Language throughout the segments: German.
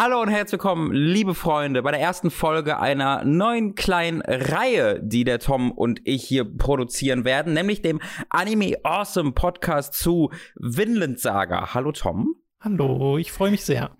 Hallo und herzlich willkommen, liebe Freunde, bei der ersten Folge einer neuen kleinen Reihe, die der Tom und ich hier produzieren werden, nämlich dem Anime Awesome Podcast zu Vinland Saga. Hallo Tom. Hallo, ich freue mich sehr.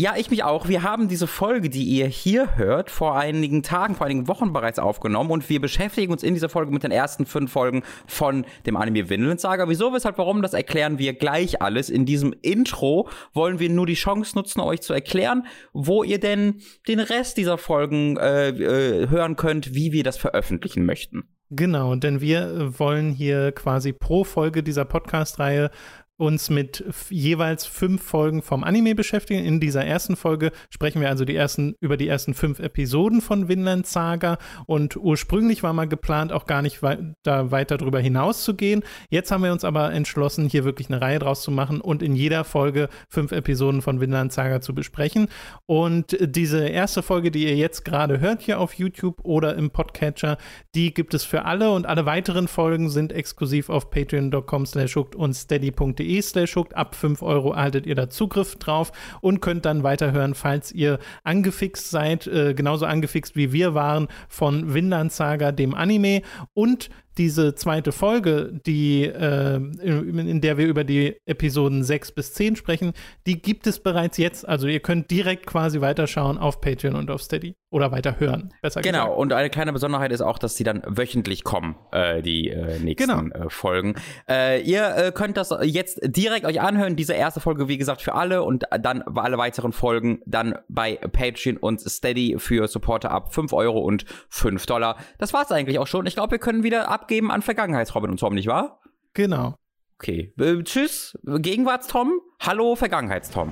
Ja, ich mich auch. Wir haben diese Folge, die ihr hier hört, vor einigen Tagen, vor einigen Wochen bereits aufgenommen und wir beschäftigen uns in dieser Folge mit den ersten fünf Folgen von dem Anime Vinland Saga. Wieso, weshalb, warum, das erklären wir gleich alles. In diesem Intro wollen wir nur die Chance nutzen, euch zu erklären, wo ihr denn den Rest dieser Folgen äh, äh, hören könnt, wie wir das veröffentlichen möchten. Genau, denn wir wollen hier quasi pro Folge dieser Podcast-Reihe uns mit jeweils fünf Folgen vom Anime beschäftigen. In dieser ersten Folge sprechen wir also die ersten, über die ersten fünf Episoden von Vinland Saga und ursprünglich war mal geplant, auch gar nicht wei da weiter drüber hinaus zu gehen. Jetzt haben wir uns aber entschlossen, hier wirklich eine Reihe draus zu machen und in jeder Folge fünf Episoden von Vinland Saga zu besprechen. Und diese erste Folge, die ihr jetzt gerade hört hier auf YouTube oder im Podcatcher, die gibt es für alle und alle weiteren Folgen sind exklusiv auf patreon.com slash und steady.de patreon.de slash hooked. Ab 5 Euro erhaltet ihr da Zugriff drauf und könnt dann weiterhören, falls ihr angefixt seid, äh, genauso angefixt wie wir waren von Vinland Saga, dem Anime und diese zweite Folge, die, äh, in, in, der wir über die Episoden 6 bis 10 sprechen, die gibt es bereits jetzt. Also ihr könnt direkt quasi weiterschauen auf Patreon und auf Steady. Oder weiterhören, besser genau. gesagt. Genau, und eine kleine Besonderheit ist auch, dass die dann wöchentlich kommen, äh, die äh, nächsten genau. Äh, Folgen. Äh, ihr äh, könnt das jetzt direkt euch anhören, diese erste Folge, wie gesagt, für alle und dann alle weiteren Folgen dann bei Patreon und Steady für Supporter ab 5 Euro und 5 Dollar. Das war's eigentlich auch schon. Ich glaube, wir können wieder ab abgeben an Vergangenheitsrobin und Tom, nicht wahr? Genau. Okay. Äh, tschüss, Gegenwarts-Tom. Hallo, Vergangenheits-Tom.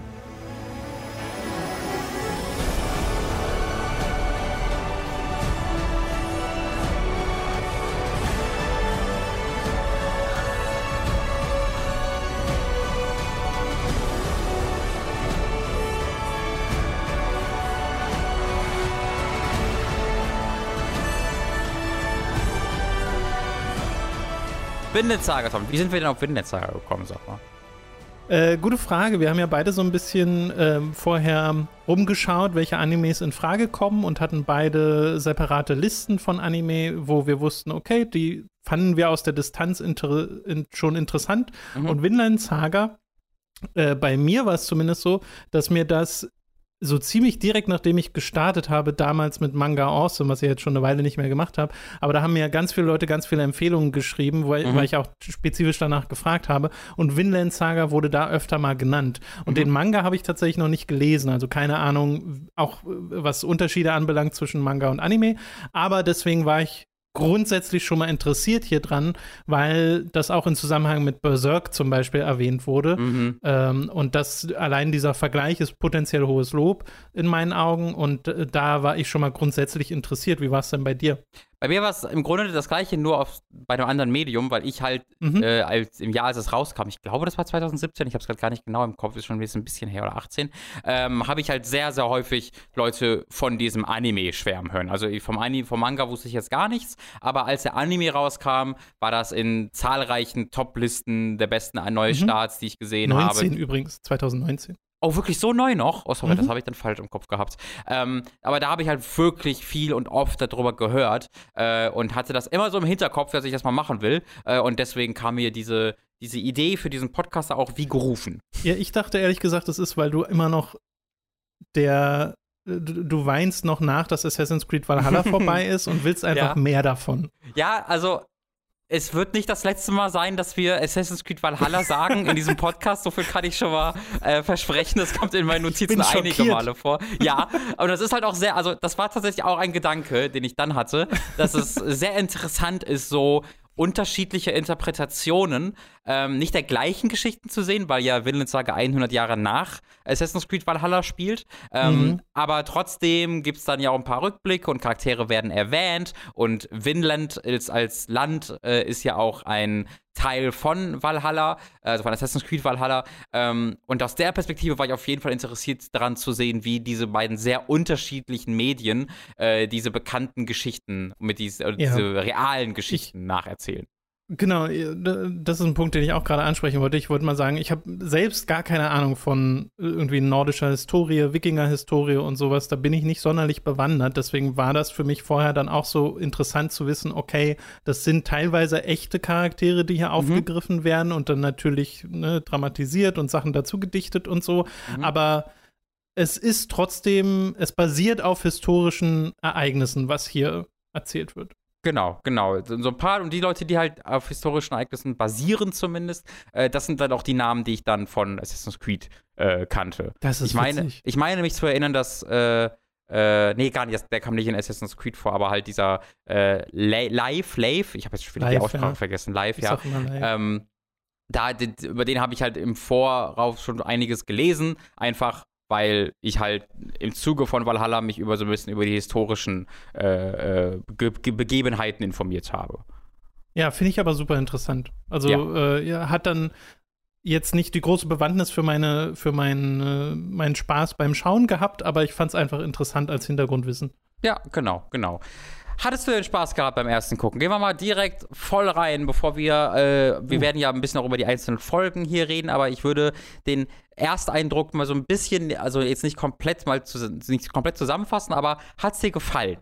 Windnetzsaga, Tom. Wie sind wir denn auf Windnetzsaga gekommen, sag mal? Äh, gute Frage. Wir haben ja beide so ein bisschen ähm, vorher rumgeschaut, welche Animes in Frage kommen und hatten beide separate Listen von Anime, wo wir wussten, okay, die fanden wir aus der Distanz inter in, schon interessant. Mhm. Und Vinland Saga, äh, bei mir war es zumindest so, dass mir das so ziemlich direkt nachdem ich gestartet habe, damals mit Manga Awesome, was ich jetzt schon eine Weile nicht mehr gemacht habe, aber da haben mir ganz viele Leute ganz viele Empfehlungen geschrieben, weil, mhm. weil ich auch spezifisch danach gefragt habe. Und Vinland Saga wurde da öfter mal genannt. Und mhm. den Manga habe ich tatsächlich noch nicht gelesen, also keine Ahnung, auch was Unterschiede anbelangt zwischen Manga und Anime. Aber deswegen war ich grundsätzlich schon mal interessiert hier dran, weil das auch in Zusammenhang mit Berserk zum Beispiel erwähnt wurde. Mhm. Ähm, und das allein dieser Vergleich ist potenziell hohes Lob in meinen Augen. Und äh, da war ich schon mal grundsätzlich interessiert. Wie war es denn bei dir? Bei mir war es im Grunde das gleiche, nur auf, bei einem anderen Medium, weil ich halt mhm. äh, als, im Jahr, als es rauskam, ich glaube, das war 2017, ich habe es gerade gar nicht genau im Kopf, ist schon ein bisschen her oder 18, ähm, habe ich halt sehr, sehr häufig Leute von diesem Anime schwärmen hören. Also vom, Anime, vom Manga wusste ich jetzt gar nichts, aber als der Anime rauskam, war das in zahlreichen Top-Listen der besten Neustarts, mhm. die ich gesehen 19 habe. 19 übrigens, 2019. Oh, wirklich so neu noch? Oh, sorry, mhm. das habe ich dann falsch im Kopf gehabt. Ähm, aber da habe ich halt wirklich viel und oft darüber gehört äh, und hatte das immer so im Hinterkopf, dass ich das mal machen will. Äh, und deswegen kam mir diese, diese Idee für diesen Podcast auch wie gerufen. Ja, ich dachte ehrlich gesagt, das ist, weil du immer noch der du, du weinst noch nach, dass Assassin's Creed Valhalla vorbei ist und willst einfach ja. mehr davon. Ja, also es wird nicht das letzte Mal sein, dass wir Assassin's Creed Valhalla sagen in diesem Podcast. So viel kann ich schon mal äh, versprechen. Das kommt in meinen Notizen einige Male vor. Ja, aber das ist halt auch sehr, also das war tatsächlich auch ein Gedanke, den ich dann hatte, dass es sehr interessant ist, so unterschiedliche Interpretationen ähm, nicht der gleichen Geschichten zu sehen, weil ja Vinland Saga 100 Jahre nach Assassin's Creed Valhalla spielt. Ähm, mhm. Aber trotzdem gibt es dann ja auch ein paar Rückblicke und Charaktere werden erwähnt und Vinland als, als Land äh, ist ja auch ein Teil von Valhalla, also von Assassin's Creed Valhalla. Ähm, und aus der Perspektive war ich auf jeden Fall interessiert daran zu sehen, wie diese beiden sehr unterschiedlichen Medien äh, diese bekannten Geschichten mit diese, äh, ja. diese realen Geschichten ich, nacherzählen. Genau, das ist ein Punkt, den ich auch gerade ansprechen wollte. Ich wollte mal sagen, ich habe selbst gar keine Ahnung von irgendwie nordischer Historie, Wikinger-Historie und sowas. Da bin ich nicht sonderlich bewandert. Deswegen war das für mich vorher dann auch so interessant zu wissen, okay, das sind teilweise echte Charaktere, die hier mhm. aufgegriffen werden und dann natürlich ne, dramatisiert und Sachen dazu gedichtet und so. Mhm. Aber es ist trotzdem, es basiert auf historischen Ereignissen, was hier erzählt wird. Genau, genau. So ein paar und die Leute, die halt auf historischen Ereignissen basieren zumindest, äh, das sind dann auch die Namen, die ich dann von Assassin's Creed äh, kannte. Das ist ich meine, witzig. ich meine mich zu erinnern, dass äh, äh, nee, gar nicht, der kam nicht in Assassin's Creed vor, aber halt dieser äh, Live, Live, ich habe jetzt schon wieder die Aussprache ja. vergessen, Live, ich ja. Ähm, da, über den habe ich halt im Vorauf schon einiges gelesen, einfach weil ich halt im Zuge von Valhalla mich über so ein bisschen über die historischen äh, äh, Ge Begebenheiten informiert habe. Ja, finde ich aber super interessant. Also ja. Äh, hat dann jetzt nicht die große Bewandtnis für meine für meinen äh, meinen Spaß beim Schauen gehabt, aber ich fand es einfach interessant als Hintergrundwissen. Ja, genau, genau. Hattest du den Spaß gehabt beim ersten Gucken? Gehen wir mal direkt voll rein, bevor wir, äh, wir uh. werden ja ein bisschen auch über die einzelnen Folgen hier reden, aber ich würde den Ersteindruck mal so ein bisschen, also jetzt nicht komplett mal zu, nicht komplett zusammenfassen, aber hat es dir gefallen?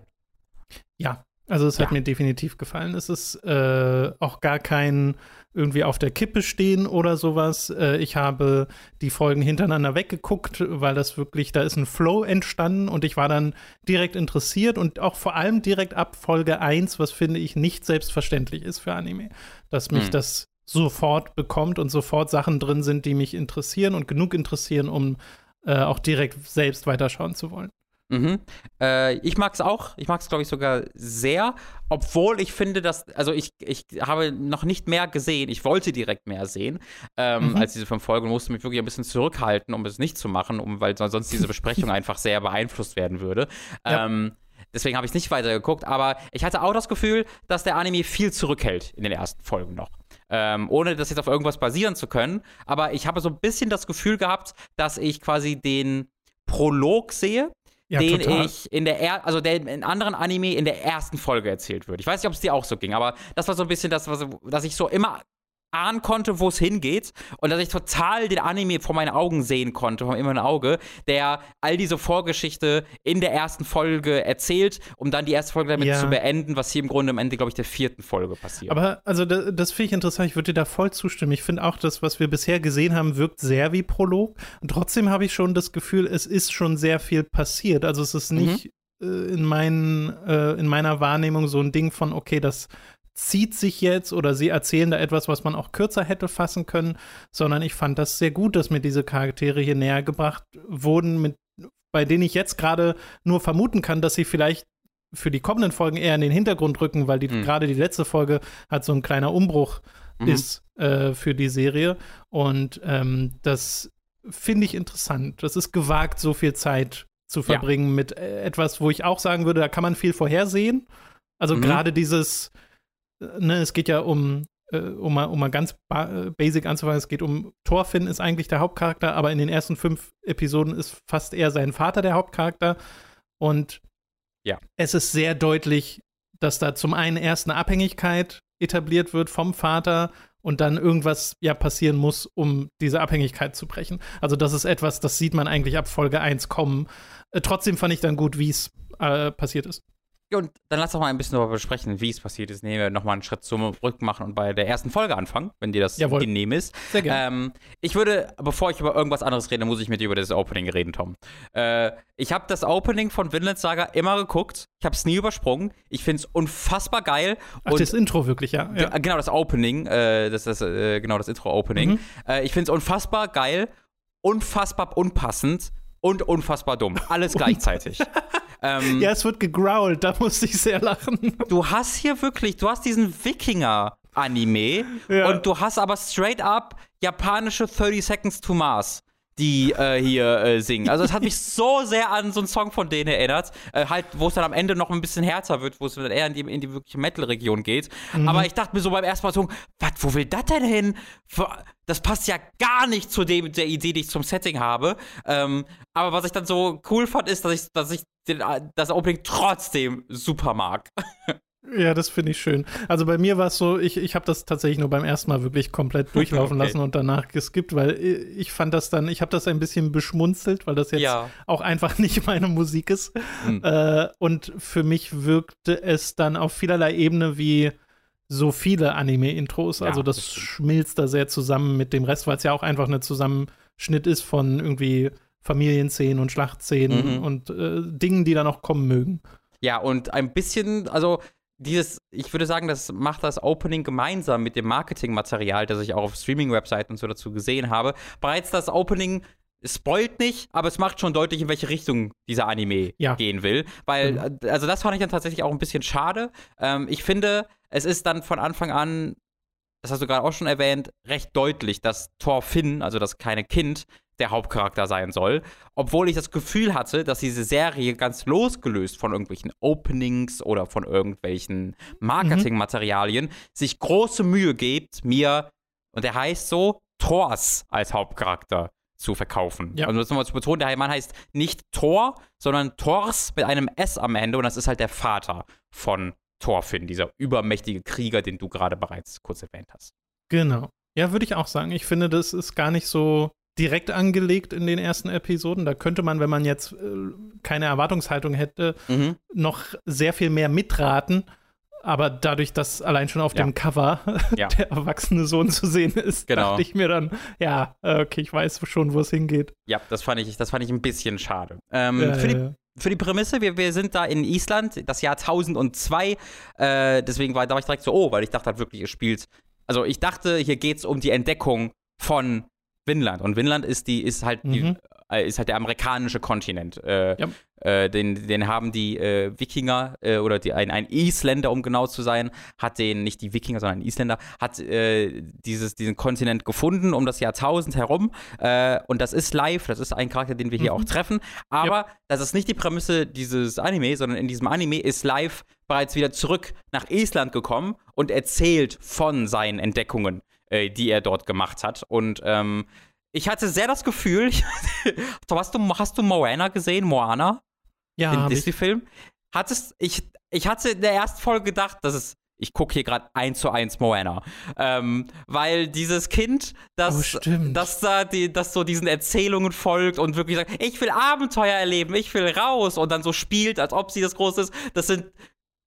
Ja, also es hat ja. mir definitiv gefallen. Es ist äh, auch gar kein irgendwie auf der Kippe stehen oder sowas. Äh, ich habe die Folgen hintereinander weggeguckt, weil das wirklich, da ist ein Flow entstanden und ich war dann direkt interessiert und auch vor allem direkt ab Folge 1, was finde ich nicht selbstverständlich ist für Anime, dass mich hm. das sofort bekommt und sofort Sachen drin sind, die mich interessieren und genug interessieren, um äh, auch direkt selbst weiterschauen zu wollen. Mhm. Äh, ich mag es auch. Ich mag es, glaube ich, sogar sehr. Obwohl ich finde, dass, also ich, ich habe noch nicht mehr gesehen. Ich wollte direkt mehr sehen ähm, mhm. als diese fünf Folgen und musste mich wirklich ein bisschen zurückhalten, um es nicht zu machen, um, weil sonst diese Besprechung einfach sehr beeinflusst werden würde. Ja. Ähm, deswegen habe ich nicht weitergeguckt. Aber ich hatte auch das Gefühl, dass der Anime viel zurückhält in den ersten Folgen noch. Ähm, ohne das jetzt auf irgendwas basieren zu können. Aber ich habe so ein bisschen das Gefühl gehabt, dass ich quasi den Prolog sehe ja, den total. ich in der er also der in anderen Anime in der ersten Folge erzählt wird. Ich weiß nicht, ob es dir auch so ging, aber das war so ein bisschen das, was, dass ich so immer ahnen konnte, wo es hingeht und dass ich total den Anime vor meinen Augen sehen konnte, vor meinem Auge, der all diese Vorgeschichte in der ersten Folge erzählt, um dann die erste Folge damit ja. zu beenden, was hier im Grunde am Ende, glaube ich, der vierten Folge passiert. Aber also das, das finde ich interessant, ich würde dir da voll zustimmen. Ich finde auch, das, was wir bisher gesehen haben, wirkt sehr wie Prolog und trotzdem habe ich schon das Gefühl, es ist schon sehr viel passiert. Also es ist nicht mhm. in, meinen, äh, in meiner Wahrnehmung so ein Ding von, okay, das zieht sich jetzt oder sie erzählen da etwas, was man auch kürzer hätte fassen können, sondern ich fand das sehr gut, dass mir diese Charaktere hier näher gebracht wurden, mit, bei denen ich jetzt gerade nur vermuten kann, dass sie vielleicht für die kommenden Folgen eher in den Hintergrund rücken, weil die, mhm. gerade die letzte Folge hat so ein kleiner Umbruch mhm. ist äh, für die Serie. Und ähm, das finde ich interessant. Das ist gewagt, so viel Zeit zu verbringen ja. mit äh, etwas, wo ich auch sagen würde, da kann man viel vorhersehen. Also mhm. gerade dieses, ne, es geht ja um, äh, um, mal, um mal ganz ba basic anzufangen, es geht um Thorfinn ist eigentlich der Hauptcharakter, aber in den ersten fünf Episoden ist fast eher sein Vater der Hauptcharakter. Und ja. es ist sehr deutlich, dass da zum einen erst eine Abhängigkeit etabliert wird vom Vater und dann irgendwas ja passieren muss, um diese Abhängigkeit zu brechen. Also das ist etwas, das sieht man eigentlich ab Folge 1 kommen. Äh, trotzdem fand ich dann gut, wie es äh, passiert ist. Und dann lass doch mal ein bisschen darüber besprechen, wie es passiert ist. Nehmen wir nochmal einen Schritt zurück machen und bei der ersten Folge anfangen, wenn dir das Jawohl. genehm ist. Sehr gerne. Ähm, ich würde, bevor ich über irgendwas anderes rede, muss ich mit dir über das Opening reden, Tom. Äh, ich habe das Opening von Vinland Saga immer geguckt. Ich habe es nie übersprungen. Ich finde es unfassbar geil. Ach, und das Intro wirklich, ja. ja. Genau, das Opening. Äh, das ist äh, genau das Intro-Opening. Mhm. Äh, ich finde es unfassbar geil, unfassbar unpassend und unfassbar dumm. Alles gleichzeitig. Ähm, ja, es wird gegrowlt, da musste ich sehr lachen. Du hast hier wirklich, du hast diesen Wikinger-Anime ja. und du hast aber straight up japanische 30 Seconds to Mars die äh, hier äh, singen. Also es hat mich so sehr an so einen Song von denen erinnert, äh, halt, wo es dann am Ende noch ein bisschen härter wird, wo es dann eher in die, in die wirkliche Metal-Region geht. Mhm. Aber ich dachte mir so beim ersten Mal so, was, wo will das denn hin? Das passt ja gar nicht zu dem, der Idee, die ich zum Setting habe. Ähm, aber was ich dann so cool fand, ist, dass ich, dass ich den, das Opening trotzdem super mag. Ja, das finde ich schön. Also bei mir war es so, ich, ich habe das tatsächlich nur beim ersten Mal wirklich komplett durchlaufen okay. lassen und danach geskippt, weil ich fand das dann, ich habe das ein bisschen beschmunzelt, weil das jetzt ja. auch einfach nicht meine Musik ist. Hm. Äh, und für mich wirkte es dann auf vielerlei Ebene wie so viele Anime-Intros. Ja, also das, das schmilzt da sehr zusammen mit dem Rest, weil es ja auch einfach ein Zusammenschnitt ist von irgendwie Familienszenen und Schlachtszenen mhm. und äh, Dingen, die da noch kommen mögen. Ja, und ein bisschen, also dieses, ich würde sagen, das macht das Opening gemeinsam mit dem Marketingmaterial, das ich auch auf Streaming-Webseiten und so dazu gesehen habe. Bereits das Opening spoilt nicht, aber es macht schon deutlich, in welche Richtung dieser Anime ja. gehen will. Weil, mhm. also das fand ich dann tatsächlich auch ein bisschen schade. Ähm, ich finde, es ist dann von Anfang an, das hast du gerade auch schon erwähnt, recht deutlich, dass Thor Finn, also das kleine Kind, der Hauptcharakter sein soll. Obwohl ich das Gefühl hatte, dass diese Serie ganz losgelöst von irgendwelchen Openings oder von irgendwelchen Marketingmaterialien mhm. sich große Mühe gibt, mir, und der heißt so, Thors als Hauptcharakter zu verkaufen. Ja. Also das nochmal zu betonen, der Mann heißt nicht Thor, sondern Thors mit einem S am Ende und das ist halt der Vater von Thorfinn, dieser übermächtige Krieger, den du gerade bereits kurz erwähnt hast. Genau. Ja, würde ich auch sagen. Ich finde, das ist gar nicht so direkt angelegt in den ersten Episoden. Da könnte man, wenn man jetzt äh, keine Erwartungshaltung hätte, mhm. noch sehr viel mehr mitraten. Aber dadurch, dass allein schon auf ja. dem Cover ja. der erwachsene Sohn zu sehen ist, genau. dachte ich mir dann, ja, okay, ich weiß schon, wo es hingeht. Ja, das fand ich, das fand ich ein bisschen schade. Ähm, ja, für, die, für, die, Prämisse, wir, wir sind da in Island, das Jahr 1002. Äh, deswegen war, da war ich direkt so, oh, weil ich dachte halt wirklich, ihr spielt. Also ich dachte, hier geht es um die Entdeckung von Vinland. Und Vinland ist die, ist halt mhm. die, äh, ist halt der amerikanische Kontinent. Äh, ja. äh, den, den haben die äh, Wikinger äh, oder die, ein, ein Isländer, um genau zu sein, hat den, nicht die Wikinger, sondern ein Isländer, hat dieses, diesen Kontinent gefunden um das Jahrtausend herum. und das ist live, das ist ein Charakter, den wir hier mhm. auch treffen. Aber ja. das ist nicht die Prämisse dieses Anime, sondern in diesem Anime ist live bereits wieder zurück nach Island gekommen und erzählt von seinen Entdeckungen äh, die er dort gemacht hat. Und ähm, ich hatte sehr das Gefühl, hast, du, hast du Moana gesehen, Moana? Ja. Den Disney-Film? Hattest, ich, ich hatte in der ersten Folge gedacht, dass es ich gucke hier gerade eins zu eins Moana. Ähm, weil dieses Kind, das, oh, das da die, das so diesen Erzählungen folgt und wirklich sagt, ich will Abenteuer erleben, ich will raus und dann so spielt, als ob sie das groß ist, das sind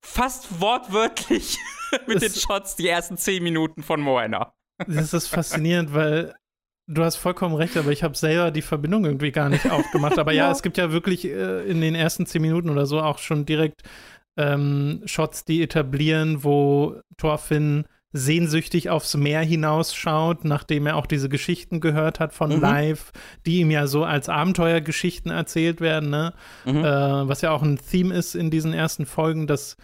fast wortwörtlich mit den Shots die ersten zehn Minuten von Moana. Das ist faszinierend, weil du hast vollkommen recht, aber ich habe selber die Verbindung irgendwie gar nicht aufgemacht. Aber ja, ja es gibt ja wirklich äh, in den ersten zehn Minuten oder so auch schon direkt ähm, Shots, die etablieren, wo Thorfinn sehnsüchtig aufs Meer hinausschaut, nachdem er auch diese Geschichten gehört hat von mhm. Live, die ihm ja so als Abenteuergeschichten erzählt werden, ne? Mhm. Äh, was ja auch ein Theme ist in diesen ersten Folgen, dass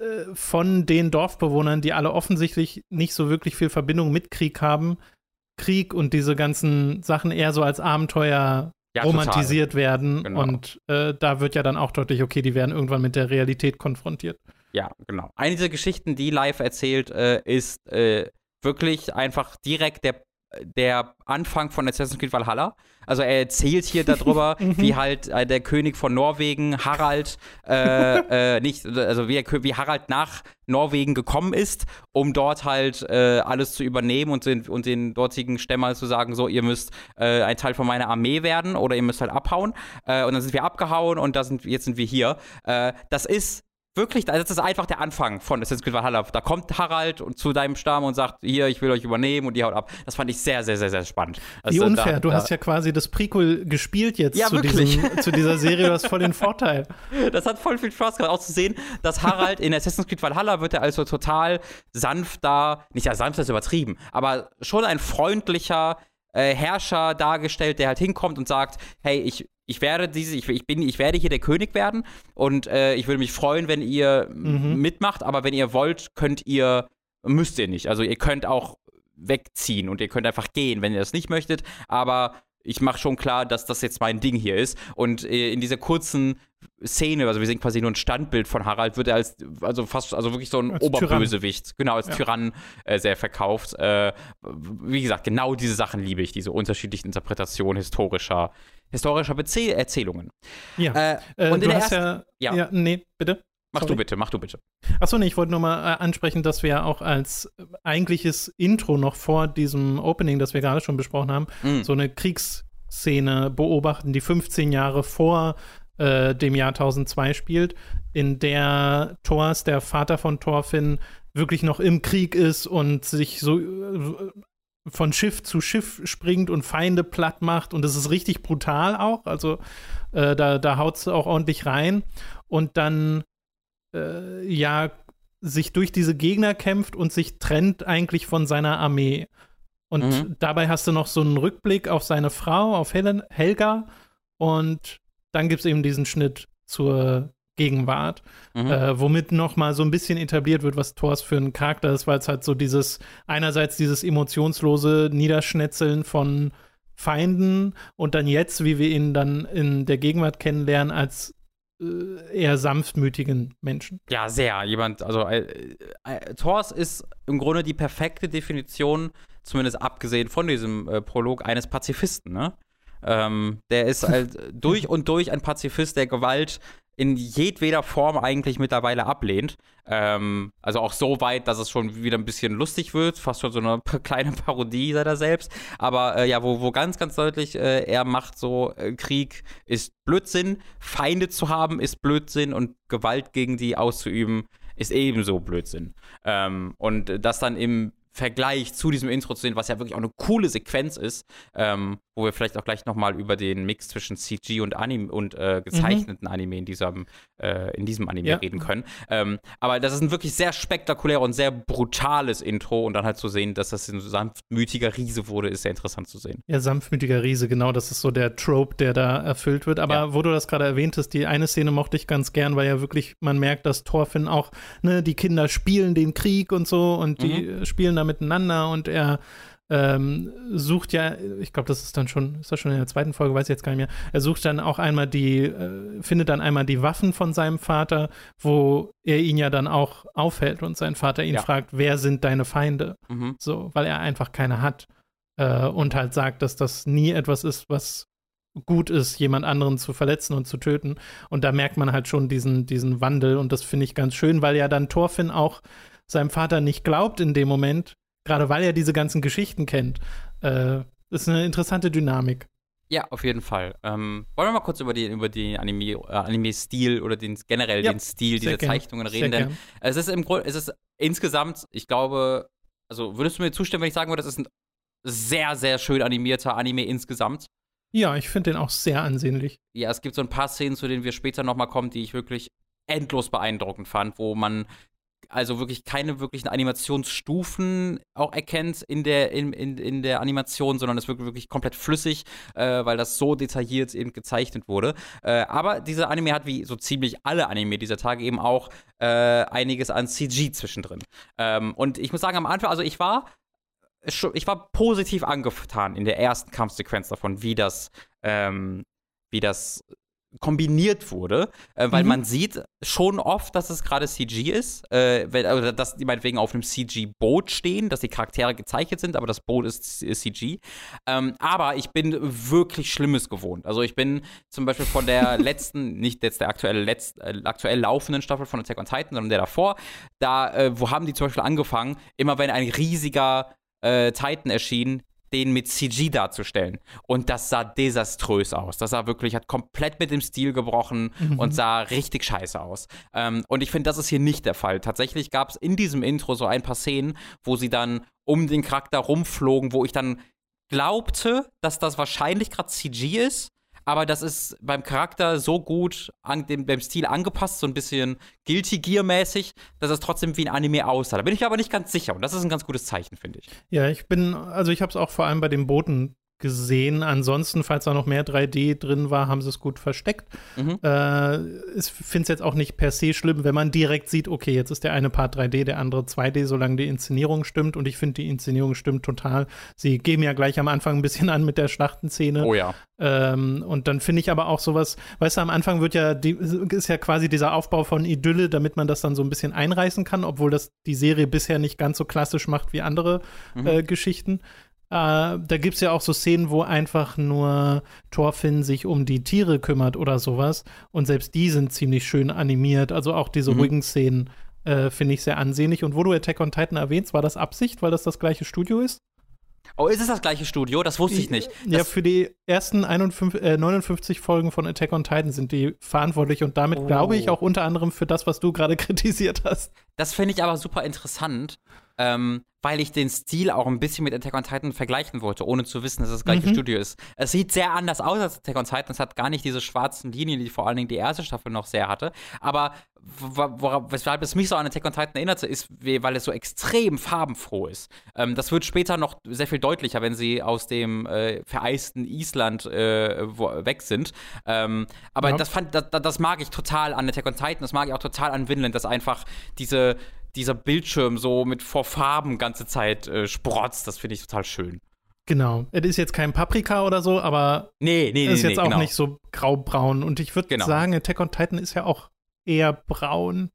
äh, von den Dorfbewohnern, die alle offensichtlich nicht so wirklich viel Verbindung mit Krieg haben, Krieg und diese ganzen Sachen eher so als Abenteuer ja, romantisiert total. werden. Genau. Und äh, da wird ja dann auch deutlich, okay, die werden irgendwann mit der Realität konfrontiert. Ja, genau. Eine dieser Geschichten, die live erzählt, äh, ist äh, wirklich einfach direkt der der Anfang von Assassin's Creed Valhalla. Also er erzählt hier darüber, mhm. wie halt äh, der König von Norwegen, Harald, äh, äh, nicht, also wie, wie, Harald nach Norwegen gekommen ist, um dort halt äh, alles zu übernehmen und den, und den dortigen Stämmer zu sagen, so, ihr müsst äh, ein Teil von meiner Armee werden oder ihr müsst halt abhauen. Äh, und dann sind wir abgehauen und da sind, jetzt sind wir hier. das ist wirklich, das ist einfach der Anfang von Assassin's Creed Valhalla. Da kommt Harald zu deinem Stamm und sagt, hier, ich will euch übernehmen und die haut ab. Das fand ich sehr, sehr, sehr, sehr spannend. Also, Wie unfair. Da, du da, hast ja quasi das Prequel gespielt jetzt ja, zu, diesem, zu, dieser Serie. Du hast voll den Vorteil. Das hat voll viel Spaß gemacht, auch zu sehen, dass Harald in Assassin's Creed Valhalla wird er also total sanft da, nicht ja sanft, das ist übertrieben, aber schon ein freundlicher, äh, Herrscher dargestellt, der halt hinkommt und sagt, hey, ich, ich werde diese, ich, ich bin, ich werde hier der König werden und äh, ich würde mich freuen, wenn ihr mhm. mitmacht, aber wenn ihr wollt, könnt ihr, müsst ihr nicht. Also ihr könnt auch wegziehen und ihr könnt einfach gehen, wenn ihr das nicht möchtet, aber ich mache schon klar, dass das jetzt mein Ding hier ist. Und äh, in dieser kurzen Szene, also wir sehen quasi nur ein Standbild von Harald, wird er als, also fast, also wirklich so ein als Oberbösewicht, Tyrann. genau, als ja. Tyrann äh, sehr verkauft. Äh, wie gesagt, genau diese Sachen liebe ich, diese unterschiedlichen Interpretationen historischer, historischer Bezäh Erzählungen. Ja. Äh, und du hast ja, ja, ja, nee, bitte. Mach Sorry. du bitte, mach du bitte. Achso, nee, ich wollte nur mal äh, ansprechen, dass wir ja auch als eigentliches Intro noch vor diesem Opening, das wir gerade schon besprochen haben, mm. so eine Kriegsszene beobachten, die 15 Jahre vor äh, dem Jahr 1002 spielt, in der Thors, der Vater von Thorfinn, wirklich noch im Krieg ist und sich so äh, von Schiff zu Schiff springt und Feinde platt macht. Und das ist richtig brutal auch. Also äh, da, da haut es auch ordentlich rein. Und dann äh, ja sich durch diese Gegner kämpft und sich trennt eigentlich von seiner Armee. Und mhm. dabei hast du noch so einen Rückblick auf seine Frau, auf Hel Helga. Und dann gibt es eben diesen Schnitt zur Gegenwart, mhm. äh, womit noch mal so ein bisschen etabliert wird, was Thors für ein Charakter ist, weil es halt so dieses einerseits dieses emotionslose Niederschnetzeln von Feinden und dann jetzt, wie wir ihn dann in der Gegenwart kennenlernen, als äh, eher sanftmütigen Menschen. Ja, sehr. Jemand, also äh, äh, Thors ist im Grunde die perfekte Definition, zumindest abgesehen von diesem äh, Prolog, eines Pazifisten, ne? Ähm, der ist halt durch und durch ein Pazifist, der Gewalt in jedweder Form eigentlich mittlerweile ablehnt. Ähm, also auch so weit, dass es schon wieder ein bisschen lustig wird, fast schon so eine kleine Parodie seiner selbst. Aber äh, ja, wo, wo ganz, ganz deutlich äh, er macht so, äh, Krieg ist Blödsinn, Feinde zu haben ist Blödsinn und Gewalt gegen die auszuüben ist ebenso Blödsinn. Ähm, und das dann im Vergleich zu diesem Intro zu sehen, was ja wirklich auch eine coole Sequenz ist, ähm, wo wir vielleicht auch gleich nochmal über den Mix zwischen CG und Anime und äh, gezeichneten mhm. Anime in diesem, äh, in diesem Anime ja. reden können. Ähm, aber das ist ein wirklich sehr spektakuläres und sehr brutales Intro und dann halt zu sehen, dass das ein sanftmütiger Riese wurde, ist sehr interessant zu sehen. Ja, sanftmütiger Riese, genau, das ist so der Trope, der da erfüllt wird. Aber ja. wo du das gerade erwähnt hast, die eine Szene mochte ich ganz gern, weil ja wirklich man merkt, dass Thorfinn auch, ne, die Kinder spielen den Krieg und so und die mhm. spielen da miteinander und er ähm, sucht ja, ich glaube, das ist dann schon, ist das schon in der zweiten Folge, weiß ich jetzt gar nicht mehr. Er sucht dann auch einmal die, äh, findet dann einmal die Waffen von seinem Vater, wo er ihn ja dann auch aufhält und sein Vater ihn ja. fragt, wer sind deine Feinde? Mhm. So, weil er einfach keine hat. Äh, und halt sagt, dass das nie etwas ist, was gut ist, jemand anderen zu verletzen und zu töten. Und da merkt man halt schon diesen, diesen Wandel und das finde ich ganz schön, weil ja dann Thorfinn auch seinem Vater nicht glaubt in dem Moment, gerade weil er diese ganzen Geschichten kennt. Äh, ist eine interessante Dynamik. Ja, auf jeden Fall. Ähm, wollen wir mal kurz über den über die Anime, äh, Anime-Stil oder den generell ja, den Stil dieser gern. Zeichnungen reden, sehr denn gern. es ist im Grunde, es ist insgesamt, ich glaube, also würdest du mir zustimmen, wenn ich sagen würde, das ist ein sehr, sehr schön animierter Anime insgesamt? Ja, ich finde den auch sehr ansehnlich. Ja, es gibt so ein paar Szenen, zu denen wir später nochmal kommen, die ich wirklich endlos beeindruckend fand, wo man also wirklich keine wirklichen Animationsstufen auch erkennt in der, in, in, in der Animation, sondern es wirkt wirklich komplett flüssig, äh, weil das so detailliert eben gezeichnet wurde. Äh, aber dieser Anime hat wie so ziemlich alle Anime dieser Tage eben auch äh, einiges an CG zwischendrin. Ähm, und ich muss sagen, am Anfang, also ich war ich war positiv angetan in der ersten Kampfsequenz davon, wie das, ähm, wie das kombiniert wurde, äh, weil mhm. man sieht schon oft, dass es gerade CG ist, äh, weil, oder dass die meinetwegen auf einem CG-Boot stehen, dass die Charaktere gezeichnet sind, aber das Boot ist, ist CG. Ähm, aber ich bin wirklich Schlimmes gewohnt. Also ich bin zum Beispiel von der letzten, nicht jetzt der aktuelle, letzt, äh, aktuell laufenden Staffel von Attack on Titan, sondern der davor, da, äh, wo haben die zum Beispiel angefangen, immer wenn ein riesiger äh, Titan erschien, den mit CG darzustellen. Und das sah desaströs aus. Das sah wirklich, hat komplett mit dem Stil gebrochen mhm. und sah richtig scheiße aus. Ähm, und ich finde, das ist hier nicht der Fall. Tatsächlich gab es in diesem Intro so ein paar Szenen, wo sie dann um den Charakter rumflogen, wo ich dann glaubte, dass das wahrscheinlich gerade CG ist, aber das ist beim Charakter so gut an dem, beim Stil angepasst, so ein bisschen Guilty Gear-mäßig, dass es trotzdem wie ein Anime aussah. Da bin ich aber nicht ganz sicher und das ist ein ganz gutes Zeichen, finde ich. Ja, ich bin, also ich habe es auch vor allem bei den Booten gesehen. Ansonsten, falls da noch mehr 3D drin war, haben sie es gut versteckt. Mhm. Äh, ich finde es jetzt auch nicht per se schlimm, wenn man direkt sieht, okay, jetzt ist der eine Part 3D, der andere 2D, solange die Inszenierung stimmt. Und ich finde, die Inszenierung stimmt total. Sie geben ja gleich am Anfang ein bisschen an mit der Schlachtenszene. Oh ja. Ähm, und dann finde ich aber auch sowas, weißt du, am Anfang wird ja, die, ist ja quasi dieser Aufbau von Idylle, damit man das dann so ein bisschen einreißen kann, obwohl das die Serie bisher nicht ganz so klassisch macht wie andere mhm. äh, Geschichten. Äh, da gibt es ja auch so Szenen, wo einfach nur Thorfinn sich um die Tiere kümmert oder sowas. Und selbst die sind ziemlich schön animiert. Also auch diese mhm. ruhigen Szenen äh, finde ich sehr ansehnlich. Und wo du Attack on Titan erwähnst, war das Absicht, weil das das gleiche Studio ist? Oh, ist es das gleiche Studio? Das wusste ich nicht. ja, für die ersten 51, äh, 59 Folgen von Attack on Titan sind die verantwortlich und damit oh. glaube ich auch unter anderem für das, was du gerade kritisiert hast. Das finde ich aber super interessant, ähm, weil ich den Stil auch ein bisschen mit Attack on Titan vergleichen wollte, ohne zu wissen, dass es das gleiche mhm. Studio ist. Es sieht sehr anders aus als Attack on Titan. Es hat gar nicht diese schwarzen Linien, die vor allen Dingen die erste Staffel noch sehr hatte. Aber worauf, weshalb es mich so an Attack on Titan erinnerte, ist, weil es so extrem farbenfroh ist. Ähm, das wird später noch sehr viel deutlicher, wenn sie aus dem äh, vereisten Island äh, weg sind. Ähm, aber ja. das, fand, das, das mag ich total an Attack on Titan, das mag ich auch total an Vinland, dass einfach diese dieser Bildschirm so mit vor Farben ganze Zeit äh, sprotzt. Das finde ich total schön. Genau. Es ist jetzt kein Paprika oder so, aber nee, nee, es ist nee, jetzt nee, auch genau. nicht so graubraun. Und ich würde genau. sagen, Attack on Titan ist ja auch eher braun.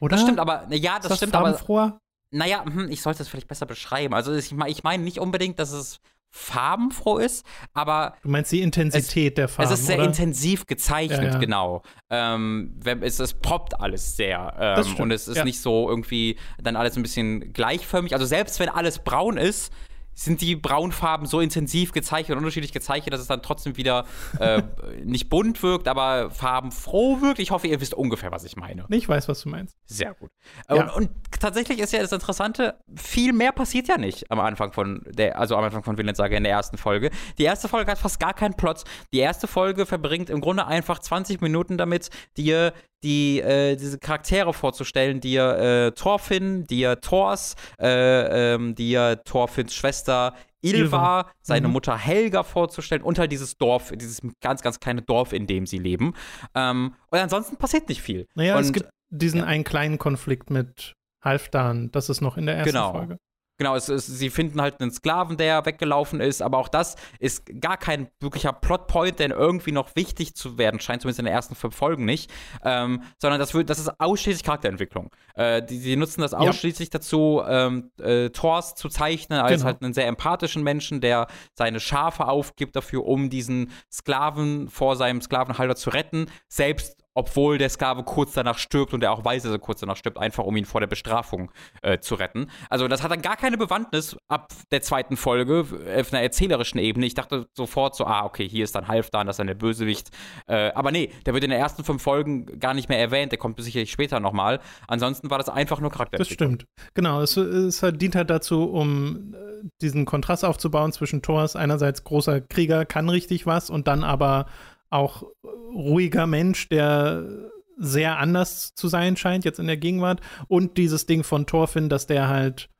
Oder? Das stimmt, aber ja, das, das stimmt, aber. Naja, hm, ich sollte es vielleicht besser beschreiben. Also ich, ich meine nicht unbedingt, dass es farbenfroh ist, aber. Du meinst die Intensität es, der Farben. Es ist sehr oder? intensiv gezeichnet, ja, ja. genau. Ähm, es, es poppt alles sehr. Ähm, und es ist ja. nicht so irgendwie dann alles ein bisschen gleichförmig. Also selbst wenn alles braun ist, sind die Braunfarben so intensiv gezeichnet und unterschiedlich gezeichnet, dass es dann trotzdem wieder äh, nicht bunt wirkt, aber farbenfroh wirkt. Ich hoffe, ihr wisst ungefähr, was ich meine. Ich weiß, was du meinst. Sehr gut. Ja. Und, und, tatsächlich ist ja das Interessante, viel mehr passiert ja nicht am Anfang von der, also am Anfang von Vinland Saga in der ersten Folge. Die erste Folge hat fast gar keinen Plot. Die erste Folge verbringt im Grunde einfach 20 Minuten damit, dir die, äh, diese Charaktere vorzustellen, die äh, Thorfinn, die Thors, äh, ähm, die Thorfinns Schwester Ilva, Ilva. seine mhm. Mutter Helga vorzustellen und halt dieses Dorf, dieses ganz, ganz kleine Dorf, in dem sie leben. Ähm, und ansonsten passiert nicht viel. Naja, und, es gibt diesen ja. einen kleinen Konflikt mit Halfdan, das ist noch in der ersten genau. Folge. Genau, es, es, sie finden halt einen Sklaven, der weggelaufen ist, aber auch das ist gar kein wirklicher Plotpoint, der irgendwie noch wichtig zu werden scheint, zumindest in den ersten fünf Folgen nicht, ähm, sondern das, wird, das ist ausschließlich Charakterentwicklung. Äh, die, die, nutzen das ausschließlich ja. dazu, ähm, äh, Thors zu zeichnen als genau. halt einen sehr empathischen Menschen, der seine Schafe aufgibt dafür, um diesen Sklaven vor seinem Sklavenhalter zu retten, selbst obwohl der Sklave kurz danach stirbt und er auch weiß, dass er kurz danach stirbt, einfach um ihn vor der Bestrafung äh, zu retten. Also das hat dann gar keine Bewandtnis ab der zweiten Folge auf einer erzählerischen Ebene. Ich dachte sofort so, ah, okay, hier ist dann Halfdan, das ist dann der Bösewicht. Äh, aber nee, der wird in den ersten fünf Folgen gar nicht mehr erwähnt, der kommt sicherlich später nochmal. Ansonsten war das einfach nur Charakter. Das stimmt. Genau, es, es dient halt dazu, um äh, diesen Kontrast aufzubauen zwischen Thors einerseits großer Krieger, kann richtig was und dann aber auch ruhiger Mensch, der sehr anders zu sein scheint jetzt in der Gegenwart und dieses Ding von Thorfinn, dass der halt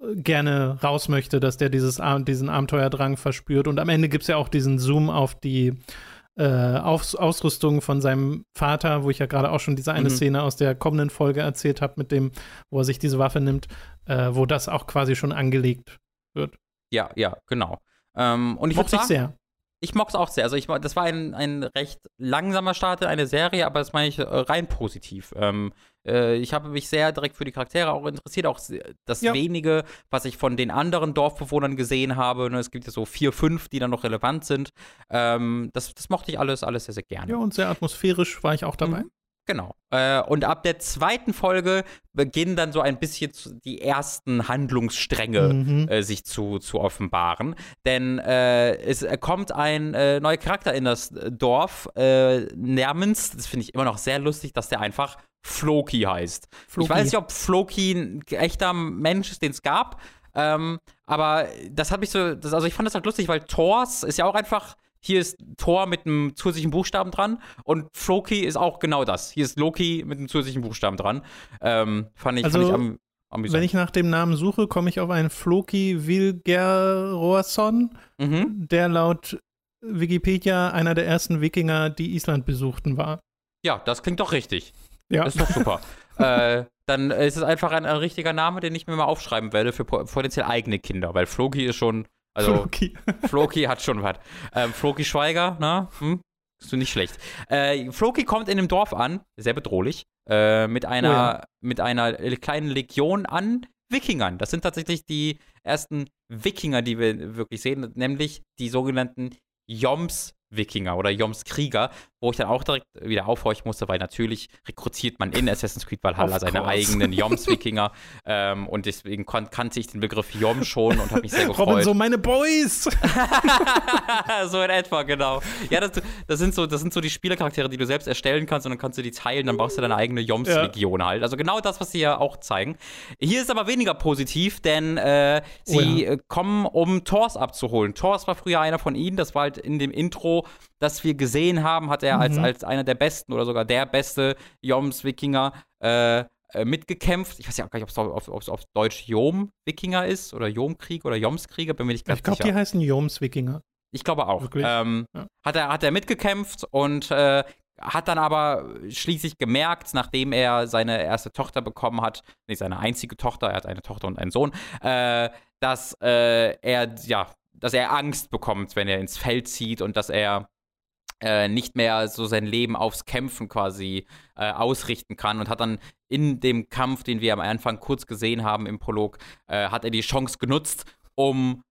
äh, gerne raus möchte, dass der dieses, diesen Abenteuerdrang verspürt und am Ende gibt es ja auch diesen Zoom auf die äh, Aus Ausrüstung von seinem Vater, wo ich ja gerade auch schon diese eine mhm. Szene aus der kommenden Folge erzählt habe, mit dem, wo er sich diese Waffe nimmt, äh, wo das auch quasi schon angelegt wird. Ja, ja, genau. Ähm, und ich würde sagen, sehr ich es auch sehr. Also ich, das war ein, ein recht langsamer Start in eine Serie, aber das meine ich äh, rein positiv. Ähm, äh, ich habe mich sehr direkt für die Charaktere auch interessiert, auch das ja. wenige, was ich von den anderen Dorfbewohnern gesehen habe. Ne, es gibt ja so vier, fünf, die dann noch relevant sind. Ähm, das, das mochte ich alles, alles sehr, sehr gerne. Ja, und sehr atmosphärisch war ich auch dabei. Mhm. Genau. Äh, und ab der zweiten Folge beginnen dann so ein bisschen die ersten Handlungsstränge mhm. äh, sich zu, zu offenbaren. Denn äh, es kommt ein äh, neuer Charakter in das Dorf äh, namens, das finde ich immer noch sehr lustig, dass der einfach Floki heißt. Floki. Ich weiß nicht, ob Floki ein echter Mensch ist, den es gab. Ähm, aber das hat mich so, das, also ich fand das halt lustig, weil Thors ist ja auch einfach hier ist Thor mit einem zusätzlichen Buchstaben dran und Floki ist auch genau das. Hier ist Loki mit einem zusätzlichen Buchstaben dran. Ähm, fand ich, also, fand ich am, amüsant. Wenn ich nach dem Namen suche, komme ich auf einen Floki Vilgeroasson, mhm. der laut Wikipedia einer der ersten Wikinger, die Island besuchten, war. Ja, das klingt doch richtig. Ja. Das ist doch super. äh, dann ist es einfach ein, ein, richtiger Name, den ich mir mal aufschreiben werde für potenziell eigene Kinder, weil Floki ist schon also, Floki. Floki hat schon was. Ähm, Floki Schweiger, ne? Hm? Ist du nicht schlecht. Äh, Floki kommt in dem Dorf an, sehr bedrohlich, äh, mit einer, oh ja. mit einer kleinen Legion an, Wikingern. Das sind tatsächlich die ersten Wikinger, die wir wirklich sehen, nämlich die sogenannten Joms Wikinger oder Joms Krieger, wo ich dann auch direkt wieder aufhorchen musste, weil natürlich rekrutiert man in Assassin's Creed Valhalla seine eigenen Joms Wikinger ähm, und deswegen kannte ich den Begriff Jom schon und habe mich sehr gefreut. Robin, so meine Boys! so in etwa, genau. Ja, das, das, sind so, das sind so die Spielercharaktere, die du selbst erstellen kannst und dann kannst du die teilen, dann brauchst du deine eigene Joms-Legion ja. halt. Also genau das, was sie ja auch zeigen. Hier ist aber weniger positiv, denn äh, sie oh ja. kommen, um Thors abzuholen. Thors war früher einer von ihnen, das war halt in dem Intro das wir gesehen haben, hat er mhm. als, als einer der besten oder sogar der beste Joms-Wikinger äh, äh, mitgekämpft. Ich weiß ja gar nicht, ob es auf, auf, Deutsch Jom-Wikinger ist oder Jom-Krieg oder Joms-Krieger, bin mir nicht ganz ich glaub, sicher. Ich glaube, die heißen Joms-Wikinger. Ich glaube auch. Ähm, ja. hat, er, hat er mitgekämpft und äh, hat dann aber schließlich gemerkt, nachdem er seine erste Tochter bekommen hat, nicht seine einzige Tochter, er hat eine Tochter und einen Sohn, äh, dass äh, er ja, dass er Angst bekommt, wenn er ins Feld zieht und dass er äh, nicht mehr so sein Leben aufs Kämpfen quasi äh, ausrichten kann und hat dann in dem Kampf, den wir am Anfang kurz gesehen haben im Prolog, äh, hat er die Chance genutzt, um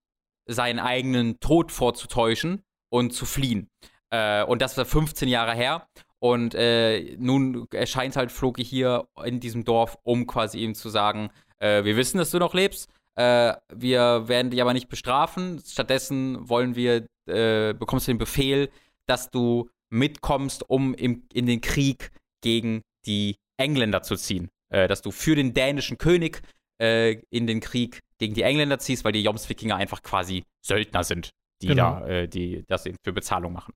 seinen eigenen Tod vorzutäuschen und zu fliehen. Äh, und das war 15 Jahre her. Und äh, nun erscheint halt Floki hier in diesem Dorf, um quasi ihm zu sagen, wir wissen, dass du noch lebst, wir werden dich aber nicht bestrafen. Stattdessen wollen wir, bekommst du den Befehl, dass du mitkommst, um im, in den Krieg gegen die Engländer zu ziehen. Äh, dass du für den dänischen König äh, in den Krieg gegen die Engländer ziehst, weil die Joms-Wikinger einfach quasi Söldner sind, die genau. da, äh, die das für Bezahlung machen.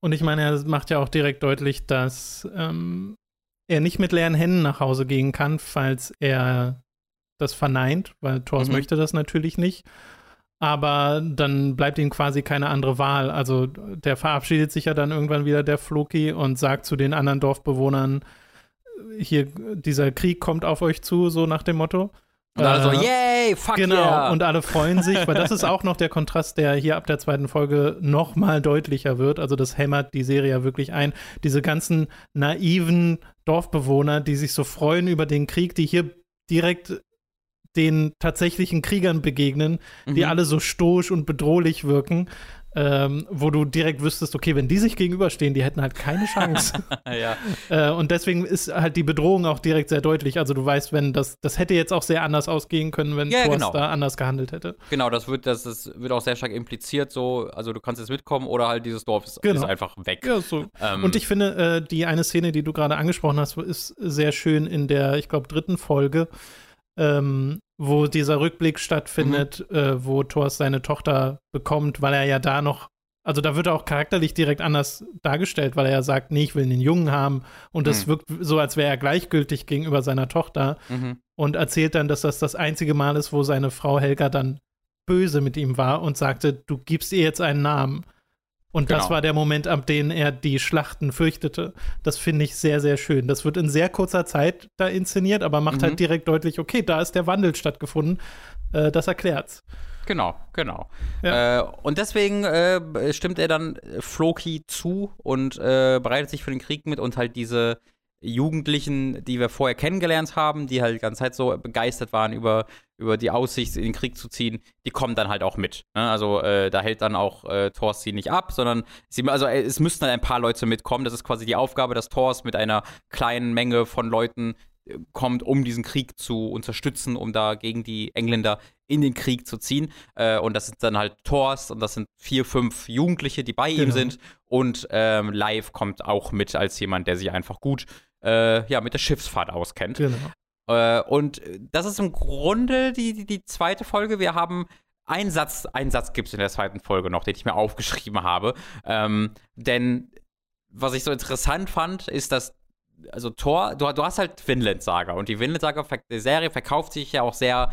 Und ich meine, er macht ja auch direkt deutlich, dass ähm, er nicht mit leeren Händen nach Hause gehen kann, falls er das verneint, weil Thors mhm. möchte das natürlich nicht aber dann bleibt ihm quasi keine andere Wahl. Also der verabschiedet sich ja dann irgendwann wieder, der Floki, und sagt zu den anderen Dorfbewohnern, hier, dieser Krieg kommt auf euch zu, so nach dem Motto. Und alle so, äh, yay, fuck Genau, yeah. und alle freuen sich, weil das ist auch noch der Kontrast, der hier ab der zweiten Folge noch mal deutlicher wird. Also das hämmert die Serie ja wirklich ein. Diese ganzen naiven Dorfbewohner, die sich so freuen über den Krieg, die hier direkt den tatsächlichen Kriegern begegnen, die mhm. alle so stoisch und bedrohlich wirken, ähm, wo du direkt wüsstest, okay, wenn die sich gegenüberstehen, die hätten halt keine Chance. ja. äh, und deswegen ist halt die Bedrohung auch direkt sehr deutlich. Also du weißt, wenn das, das hätte jetzt auch sehr anders ausgehen können, wenn ja, genau. da anders gehandelt hätte. Genau, das wird, das, das wird auch sehr stark impliziert, so, also du kannst jetzt mitkommen oder halt dieses Dorf ist, genau. ist einfach weg. Ja, so. Ähm, und ich finde, äh, die eine Szene, die du gerade angesprochen hast, ist sehr schön in der, ich glaube, dritten Folge ähm, wo dieser Rückblick stattfindet, mhm. äh, wo Thor seine Tochter bekommt, weil er ja da noch, also da wird er auch charakterlich direkt anders dargestellt, weil er ja sagt, nee, ich will einen Jungen haben und das mhm. wirkt so, als wäre er gleichgültig gegenüber seiner Tochter mhm. und erzählt dann, dass das das einzige Mal ist, wo seine Frau Helga dann böse mit ihm war und sagte, du gibst ihr jetzt einen Namen. Und genau. das war der Moment, ab dem er die Schlachten fürchtete. Das finde ich sehr, sehr schön. Das wird in sehr kurzer Zeit da inszeniert, aber macht halt mhm. halt direkt deutlich, okay, da ist der Wandel stattgefunden. Äh, das erklärt's. Genau, genau. Ja. Äh, und deswegen äh, stimmt er dann Floki zu und äh, bereitet sich für den Krieg mit und halt diese Jugendlichen, die wir vorher kennengelernt haben, die halt die ganze Zeit so begeistert waren über, über die Aussicht, in den Krieg zu ziehen, die kommen dann halt auch mit. Ne? Also äh, da hält dann auch äh, Thors sie nicht ab, sondern sie, also äh, es müssten dann ein paar Leute mitkommen. Das ist quasi die Aufgabe, dass Thors mit einer kleinen Menge von Leuten äh, kommt, um diesen Krieg zu unterstützen, um da gegen die Engländer in den Krieg zu ziehen. Äh, und das sind dann halt Thors und das sind vier, fünf Jugendliche, die bei genau. ihm sind. Und ähm, Live kommt auch mit als jemand, der sich einfach gut äh, ja, mit der Schiffsfahrt auskennt. Genau. Äh, und das ist im Grunde die, die, die zweite Folge. Wir haben einen Satz, einen Satz gibt es in der zweiten Folge noch, den ich mir aufgeschrieben habe. Ähm, denn was ich so interessant fand, ist, dass also Thor, du, du hast halt Vinland Saga und die Vinland Saga Serie verkauft sich ja auch sehr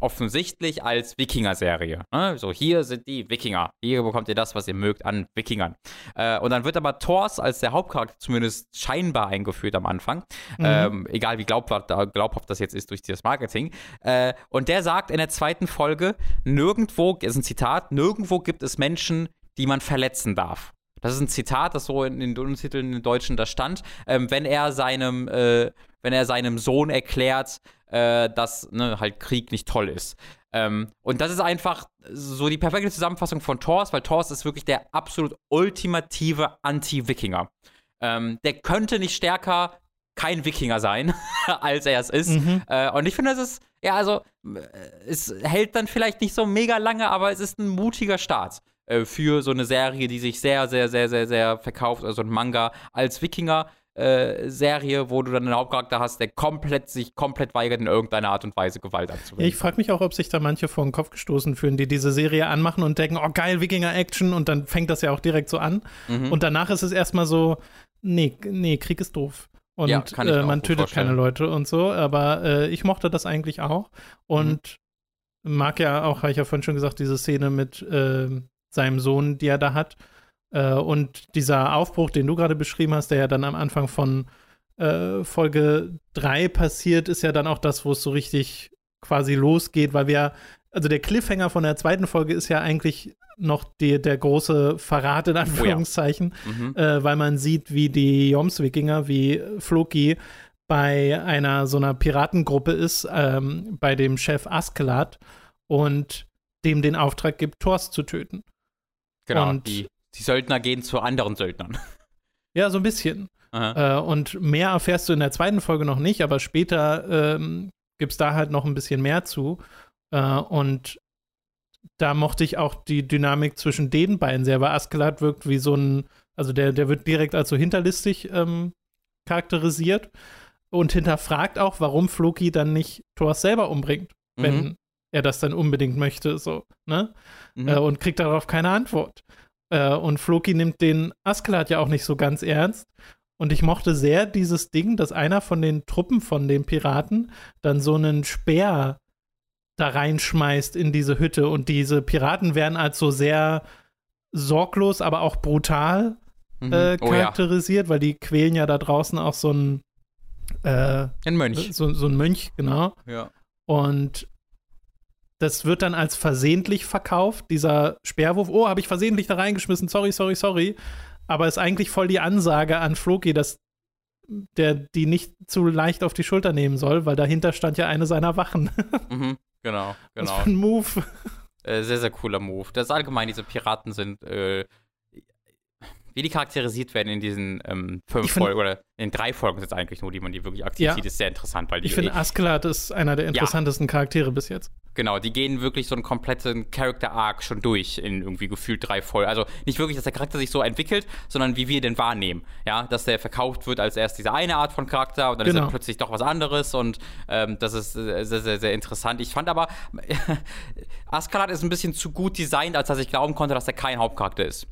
offensichtlich als Wikinger-Serie. Ne? So, hier sind die Wikinger. Hier bekommt ihr das, was ihr mögt an Wikingern. Äh, und dann wird aber Thors als der Hauptcharakter zumindest scheinbar eingeführt am Anfang. Mhm. Ähm, egal wie glaubhaft, glaubhaft, das jetzt ist durch dieses Marketing. Äh, und der sagt in der zweiten Folge, nirgendwo, ist ein Zitat, nirgendwo gibt es Menschen, die man verletzen darf. Das ist ein Zitat, das so in den Untertiteln in Deutschen da stand. Ähm, wenn er seinem, äh, wenn er seinem Sohn erklärt, äh, dass ne, halt Krieg nicht toll ist. Ähm, und das ist einfach so die perfekte Zusammenfassung von Thors, weil Thors ist wirklich der absolut ultimative Anti-Wikinger. Ähm, der könnte nicht stärker kein Wikinger sein, als er es ist. Mhm. Äh, und ich finde, es ist, ja, also, äh, es hält dann vielleicht nicht so mega lange, aber es ist ein mutiger Start äh, für so eine Serie, die sich sehr, sehr, sehr, sehr, sehr verkauft, also ein Manga als Wikinger. Äh, Serie, wo du dann einen Hauptcharakter hast, der komplett sich komplett weigert, in irgendeiner Art und Weise Gewalt anzuwenden. Ich frage mich auch, ob sich da manche vor den Kopf gestoßen fühlen, die diese Serie anmachen und denken, oh geil, Wikinger-Action und dann fängt das ja auch direkt so an. Mhm. Und danach ist es erstmal so, nee, nee, Krieg ist doof. Und ja, äh, man tötet keine Leute und so, aber äh, ich mochte das eigentlich auch. Und mhm. mag ja auch, habe ich ja vorhin schon gesagt, diese Szene mit äh, seinem Sohn, die er da hat. Äh, und dieser Aufbruch, den du gerade beschrieben hast, der ja dann am Anfang von äh, Folge 3 passiert, ist ja dann auch das, wo es so richtig quasi losgeht, weil wir, also der Cliffhanger von der zweiten Folge ist ja eigentlich noch die, der große Verrat in Anführungszeichen, oh ja. mhm. äh, weil man sieht, wie die Joms-Wikinger, wie Floki bei einer so einer Piratengruppe ist, ähm, bei dem Chef Askeladd und dem den Auftrag gibt, Thors zu töten. Genau, und die die Söldner gehen zu anderen Söldnern. Ja, so ein bisschen. Äh, und mehr erfährst du in der zweiten Folge noch nicht, aber später ähm, gibt es da halt noch ein bisschen mehr zu. Äh, und da mochte ich auch die Dynamik zwischen den beiden sehr, weil Askeladd wirkt wie so ein, also der, der wird direkt als so hinterlistig ähm, charakterisiert und hinterfragt auch, warum Floki dann nicht Thor selber umbringt, mhm. wenn er das dann unbedingt möchte, so, ne? Mhm. Äh, und kriegt darauf keine Antwort. Äh, und Floki nimmt den Askeladd ja auch nicht so ganz ernst. Und ich mochte sehr dieses Ding, dass einer von den Truppen von den Piraten dann so einen Speer da reinschmeißt in diese Hütte. Und diese Piraten werden als so sehr sorglos, aber auch brutal mhm. äh, charakterisiert, oh, ja. weil die quälen ja da draußen auch so einen äh, ein Mönch. So, so ein Mönch, genau. Ja. Und das wird dann als versehentlich verkauft, dieser Sperrwurf. Oh, habe ich versehentlich da reingeschmissen, sorry, sorry, sorry. Aber ist eigentlich voll die Ansage an Floki, dass der die nicht zu leicht auf die Schulter nehmen soll, weil dahinter stand ja eine seiner Wachen. Mhm, genau, genau. Was für ein Move. Äh, sehr, sehr cooler Move. Das allgemein, diese Piraten sind äh, wie die charakterisiert werden in diesen ähm, fünf Folgen oder in drei Folgen sind es eigentlich nur, die man die wirklich aktiv ja, sieht, ist sehr interessant. Weil die, ich finde, Askeladd ist einer der interessantesten ja. Charaktere bis jetzt. Genau, die gehen wirklich so einen kompletten Character-Arc schon durch in irgendwie gefühlt drei Folgen. Also nicht wirklich, dass der Charakter sich so entwickelt, sondern wie wir den wahrnehmen. Ja, dass der verkauft wird als erst diese eine Art von Charakter und dann genau. ist er plötzlich doch was anderes und ähm, das ist sehr, sehr, sehr interessant. Ich fand aber, Askeladd ist ein bisschen zu gut designt, als dass ich glauben konnte, dass er kein Hauptcharakter ist.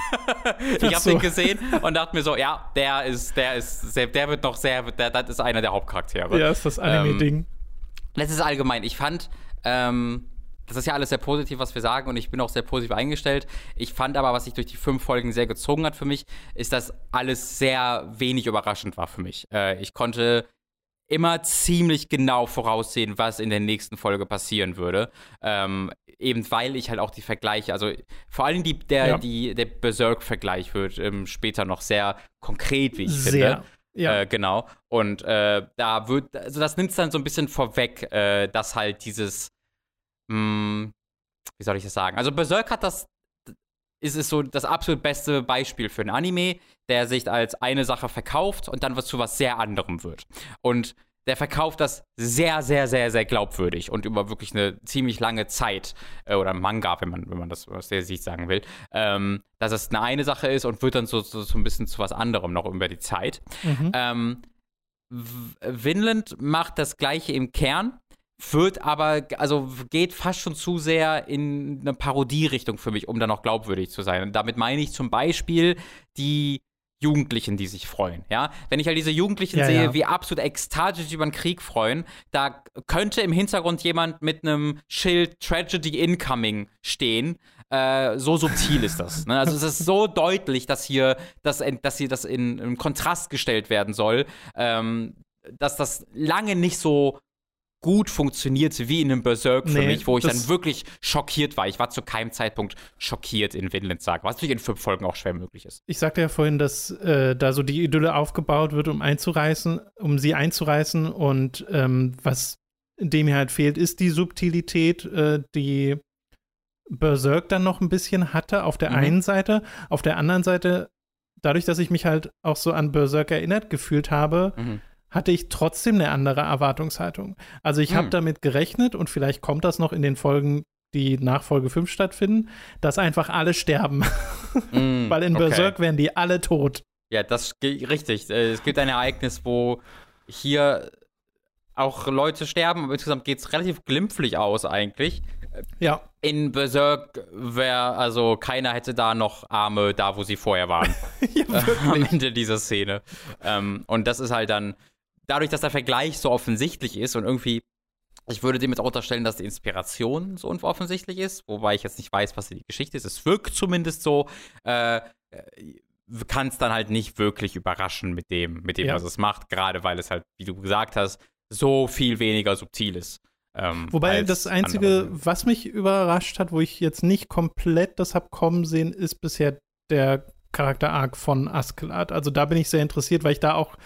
ich habe so. den gesehen und dachte mir so, ja, der ist, der ist, der wird noch sehr, der, das ist einer der Hauptcharaktere. Ja, ist das Anime-Ding. Ähm, das ist allgemein. Ich fand, ähm, das ist ja alles sehr positiv, was wir sagen, und ich bin auch sehr positiv eingestellt. Ich fand aber, was sich durch die fünf Folgen sehr gezogen hat für mich, ist, dass alles sehr wenig überraschend war für mich. Äh, ich konnte immer ziemlich genau voraussehen, was in der nächsten Folge passieren würde. Ähm, eben weil ich halt auch die Vergleiche, also vor allem die, der, ja. die, der Berserk-Vergleich wird ähm, später noch sehr konkret, wie ich sehr. finde. Ja. Äh, genau. Und äh, da wird, also das nimmt es dann so ein bisschen vorweg, äh, dass halt dieses mh, hm, wie soll ich das sagen? Also Berserk hat das, ist es so das absolut beste Beispiel für ein Anime, der sich als eine Sache verkauft und dann was zu was sehr anderem wird. Und der verkauft das sehr, sehr, sehr, sehr glaubwürdig und über wirklich eine ziemlich lange Zeit, äh, oder Manga, wenn man, wenn man das aus der Sicht sagen will, ähm, dass es eine eine Sache ist und wird dann so, so, so ein bisschen zu was anderem noch über die Zeit. Mhm. Ähm, Vinland macht das gleiche im Kern, wird aber, also geht fast schon zu sehr in eine Parodie-Richtung für mich, um dann noch glaubwürdig zu sein. Und damit meine ich zum Beispiel die Jugendlichen, die sich freuen. Ja, wenn ich halt diese Jugendlichen ja, sehe, ja. wie absolut ekstatisch über den Krieg freuen, da könnte im Hintergrund jemand mit einem Schild Tragedy Incoming stehen. Äh, so subtil ist das. Ne? Also es ist so deutlich, dass hier, dass, dass hier das in, in Kontrast gestellt werden soll, ähm, dass das lange nicht so gut funktioniert wie in einem Berserk für Nee, mich, wo ich dann wirklich schockiert war. Ich war zu keinem Zeitpunkt schockiert in Vinland Saga, was natürlich in fünf Folgen auch schwer möglich ist. Ich sagte ja vorhin, dass äh, da so die Idylle aufgebaut wird, um einzureißen, um sie einzureißen und ähm, was dem hier halt fehlt, ist die Subtilität, äh, die Berserk dann noch ein bisschen hatte auf der Mhm. einen Seite, auf der anderen Seite, dadurch, dass ich mich halt auch so an Berserk erinnert gefühlt habe, Mhm. Hatte ich trotzdem eine andere Erwartungshaltung. Also ich habe Hm. damit gerechnet und vielleicht kommt das noch in den Folgen, die nach Folge 5 stattfinden, dass einfach alle sterben. Mm, Weil in okay. Berserk wären die alle tot. Ja, das richtig. Äh, Es gibt ein Ereignis, wo hier auch Leute sterben, aber insgesamt geht es relativ glimpflich aus eigentlich. Ja, In Berserk wäre, also keiner hätte da noch Arme da, wo sie vorher waren. ja am Ende dieser Szene. Ähm, und das ist halt dann, dadurch, dass der Vergleich so offensichtlich ist und irgendwie, ich würde dem jetzt auch unterstellen, dass die Inspiration so offensichtlich ist, wobei ich jetzt nicht weiß, was die Geschichte ist. Es wirkt zumindest so, äh, kann es dann halt nicht wirklich überraschen mit dem, mit dem, Ja. was es macht, gerade weil es halt, wie du gesagt hast, so viel weniger subtil ist. Ähm, Wobei das Einzige, andere. was mich überrascht hat, wo ich jetzt nicht komplett das hab kommen sehen, ist bisher der Charakter-Arc von Askeladd. Also da bin ich sehr interessiert, weil ich da auch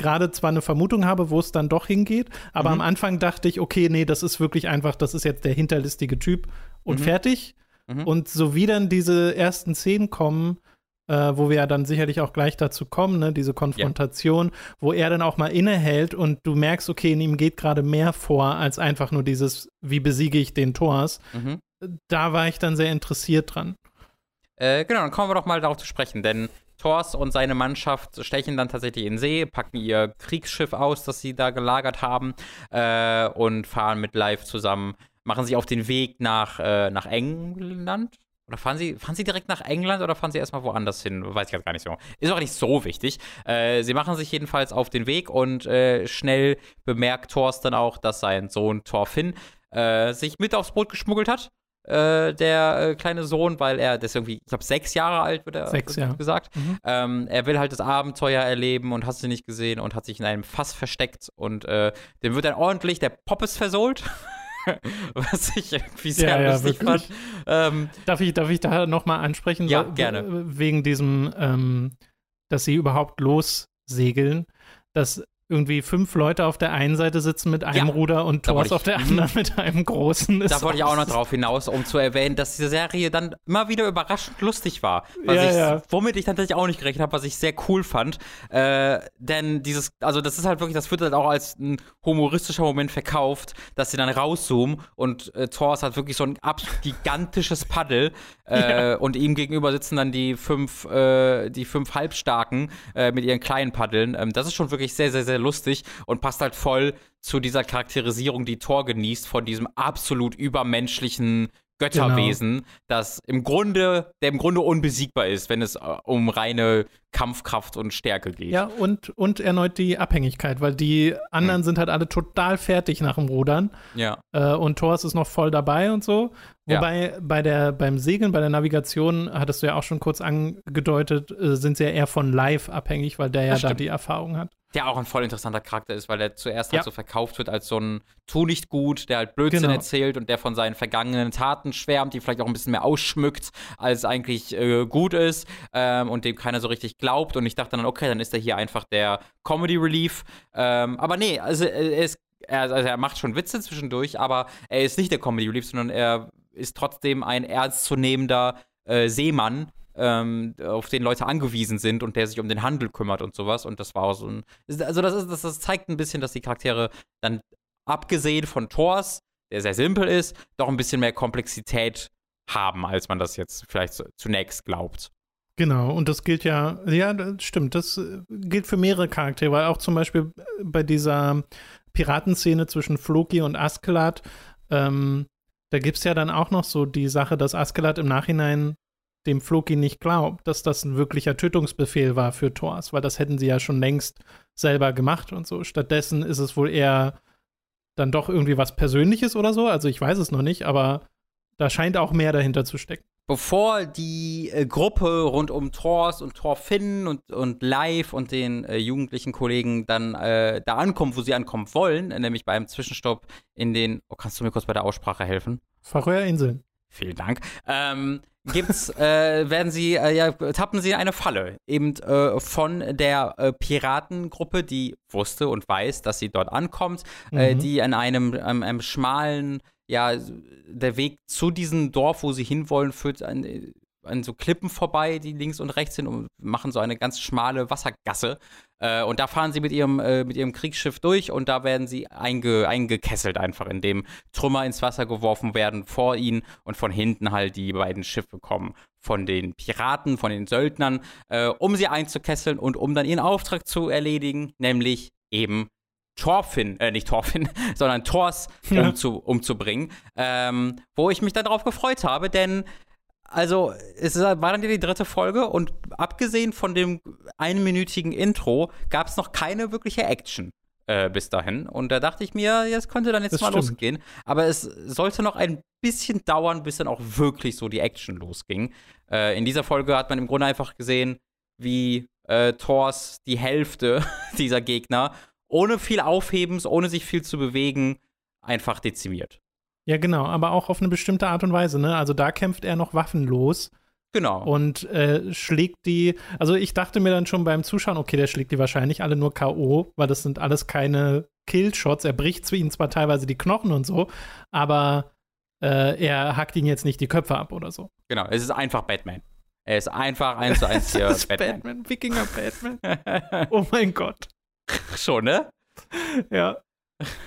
gerade zwar eine Vermutung habe, wo es dann doch hingeht, aber Mhm. am Anfang dachte ich, okay, nee, das ist wirklich einfach, das ist jetzt der hinterlistige Typ und Mhm. fertig. Mhm. Und so wie dann diese ersten Szenen kommen, äh, wo wir ja dann sicherlich auch gleich dazu kommen, ne, diese Konfrontation, wo er dann auch mal innehält und du merkst, okay, in ihm geht gerade mehr vor als einfach nur dieses, wie besiege ich den Thors. Mhm. Da war ich dann sehr interessiert dran. Äh, genau, dann kommen wir doch mal darauf zu sprechen, denn Thors und seine Mannschaft stechen dann tatsächlich in See, packen ihr Kriegsschiff aus, das sie da gelagert haben, äh, und fahren mit Live zusammen, machen sich auf den Weg nach, äh, nach England. Oder fahren sie, fahren sie direkt nach England oder fahren sie erstmal woanders hin? Weiß ich jetzt gar nicht so. Ist auch nicht so wichtig. Äh, sie machen sich jedenfalls auf den Weg und äh, schnell bemerkt Thors dann auch, dass sein Sohn Thorfinn äh, sich mit aufs Boot geschmuggelt hat äh, der äh, kleine Sohn, weil er, das ist irgendwie, ich glaube, sechs Jahre alt, wird er Sechs, ja. gesagt. Mhm. Ähm, er will halt das Abenteuer erleben und hast du nicht gesehen und hat sich in einem Fass versteckt und äh, dem wird dann ordentlich der Poppes versohlt. Was ich irgendwie sehr Ja, ja, lustig wirklich. fand. Ähm, Darf ich, darf ich da nochmal ansprechen? Ja, So, gerne. äh, Wegen diesem, ähm, dass sie überhaupt lossegeln, dass irgendwie fünf Leute auf der einen Seite sitzen mit einem Ja, Ruder und da Thors auf der mhm. anderen mit einem großen. da Ist wollte ich auch noch drauf hinaus, um zu erwähnen, dass diese Serie dann immer wieder überraschend lustig war. Was Ja, ich, ja. Womit ich tatsächlich auch nicht gerechnet habe, was ich sehr cool fand. Äh, denn dieses, also das ist halt wirklich, das wird halt auch als ein humoristischer Moment verkauft, dass sie dann rauszoomen und äh, Thor ist halt wirklich so ein absolut gigantisches Paddel äh, und ihm gegenüber sitzen dann die fünf, äh, die fünf Halbstarken äh, mit ihren kleinen Paddeln. Ähm, das ist schon wirklich sehr, sehr, sehr lustig und passt halt voll zu dieser Charakterisierung, die Thor genießt, von diesem absolut übermenschlichen Götterwesen, das im Grunde, der im Grunde unbesiegbar ist, wenn es äh, um reine Kampfkraft und Stärke geht. Ja, und, und erneut die Abhängigkeit, weil die anderen sind halt alle total fertig nach dem Rudern Ja. äh, und Thors ist noch voll dabei und so. Ja. Wobei bei der, beim Segeln, bei der Navigation, hattest du ja auch schon kurz angedeutet, äh, sind sie ja eher von Live abhängig, weil der ja da die Erfahrung hat. Der auch ein voll interessanter Charakter ist, weil der zuerst Ja. halt so verkauft wird als so ein Tu nicht gut, der halt Blödsinn Genau. erzählt und der von seinen vergangenen Taten schwärmt, die vielleicht auch ein bisschen mehr ausschmückt, als eigentlich äh, gut ist ähm, und dem keiner so richtig glaubt. Und ich dachte dann, okay, dann ist er hier einfach der Comedy Relief. Ähm, aber nee, also äh, er ist er, also er macht schon Witze zwischendurch, aber er ist nicht der Comedy Relief, sondern er ist trotzdem ein ernstzunehmender äh, Seemann, ähm, auf den Leute angewiesen sind und der sich um den Handel kümmert und sowas. Und das war auch so ein. Also, das, ist, das, das zeigt ein bisschen, dass die Charaktere dann, abgesehen von Thors, der sehr simpel ist, doch ein bisschen mehr Komplexität haben, als man das jetzt vielleicht zunächst glaubt. Genau, und das gilt ja, ja, das stimmt, das äh, gilt für mehrere Charaktere, weil auch zum Beispiel bei dieser Piratenszene zwischen Floki und Askeladd, ähm, da gibt es ja dann auch noch so die Sache, dass Askeladd im Nachhinein dem Floki nicht glaubt, dass das ein wirklicher Tötungsbefehl war für Thors, weil das hätten sie ja schon längst selber gemacht und so. Stattdessen ist es wohl eher dann doch irgendwie was Persönliches oder so, also ich weiß es noch nicht, aber da scheint auch mehr dahinter zu stecken. Bevor die äh, Gruppe rund um Thors und Thorfinn und, und Live und den äh, jugendlichen Kollegen dann äh, da ankommen, wo sie ankommen wollen, nämlich bei einem Zwischenstopp in den. Oh, kannst du mir kurz bei der Aussprache helfen? Färöerinseln. Vielen Dank. Ähm, gibt's, äh, werden sie, äh, ja, tappen sie in eine Falle. Eben äh, von der äh, Piratengruppe, die wusste und weiß, dass sie dort ankommt, äh, mhm. die an einem, einem, einem schmalen ja, der Weg zu diesem Dorf, wo sie hinwollen, führt an, an so Klippen vorbei, die links und rechts sind und machen so eine ganz schmale Wassergasse. Äh, und da fahren sie mit ihrem, äh, mit ihrem Kriegsschiff durch und da werden sie einge, eingekesselt einfach, indem Trümmer ins Wasser geworfen werden vor ihnen und von hinten halt die beiden Schiffe kommen von den Piraten, von den Söldnern, äh, um sie einzukesseln und um dann ihren Auftrag zu erledigen, nämlich eben Thorfinn, äh, nicht Thorfinn, sondern Thors ja. umzu, umzubringen, ähm, wo ich mich dann darauf gefreut habe, denn also es war dann die dritte Folge und abgesehen von dem einminütigen Intro gab es noch keine wirkliche Action äh, bis dahin. Und da dachte ich mir, jetzt könnte dann jetzt das mal stimmt. losgehen. Aber es sollte noch ein bisschen dauern, bis dann auch wirklich so die Action losging. Äh, in dieser Folge hat man im Grunde einfach gesehen, wie äh, Thors die Hälfte dieser Gegner ohne viel Aufhebens, ohne sich viel zu bewegen, einfach dezimiert. Ja, genau, aber auch auf eine bestimmte Art und Weise, ne? Also da kämpft er noch waffenlos. Genau. Und äh, schlägt die, also ich dachte mir dann schon beim Zuschauen, okay, der schlägt die wahrscheinlich alle nur K.O., weil das sind alles keine Killshots. Er bricht zu ihnen zwar teilweise die Knochen und so, aber äh, er hackt ihnen jetzt nicht die Köpfe ab oder so. Genau, es ist einfach Batman. Er ist einfach eins zu eins hier Batman. Batman. Wikinger Batman. oh mein Gott. schon, ne? Ja.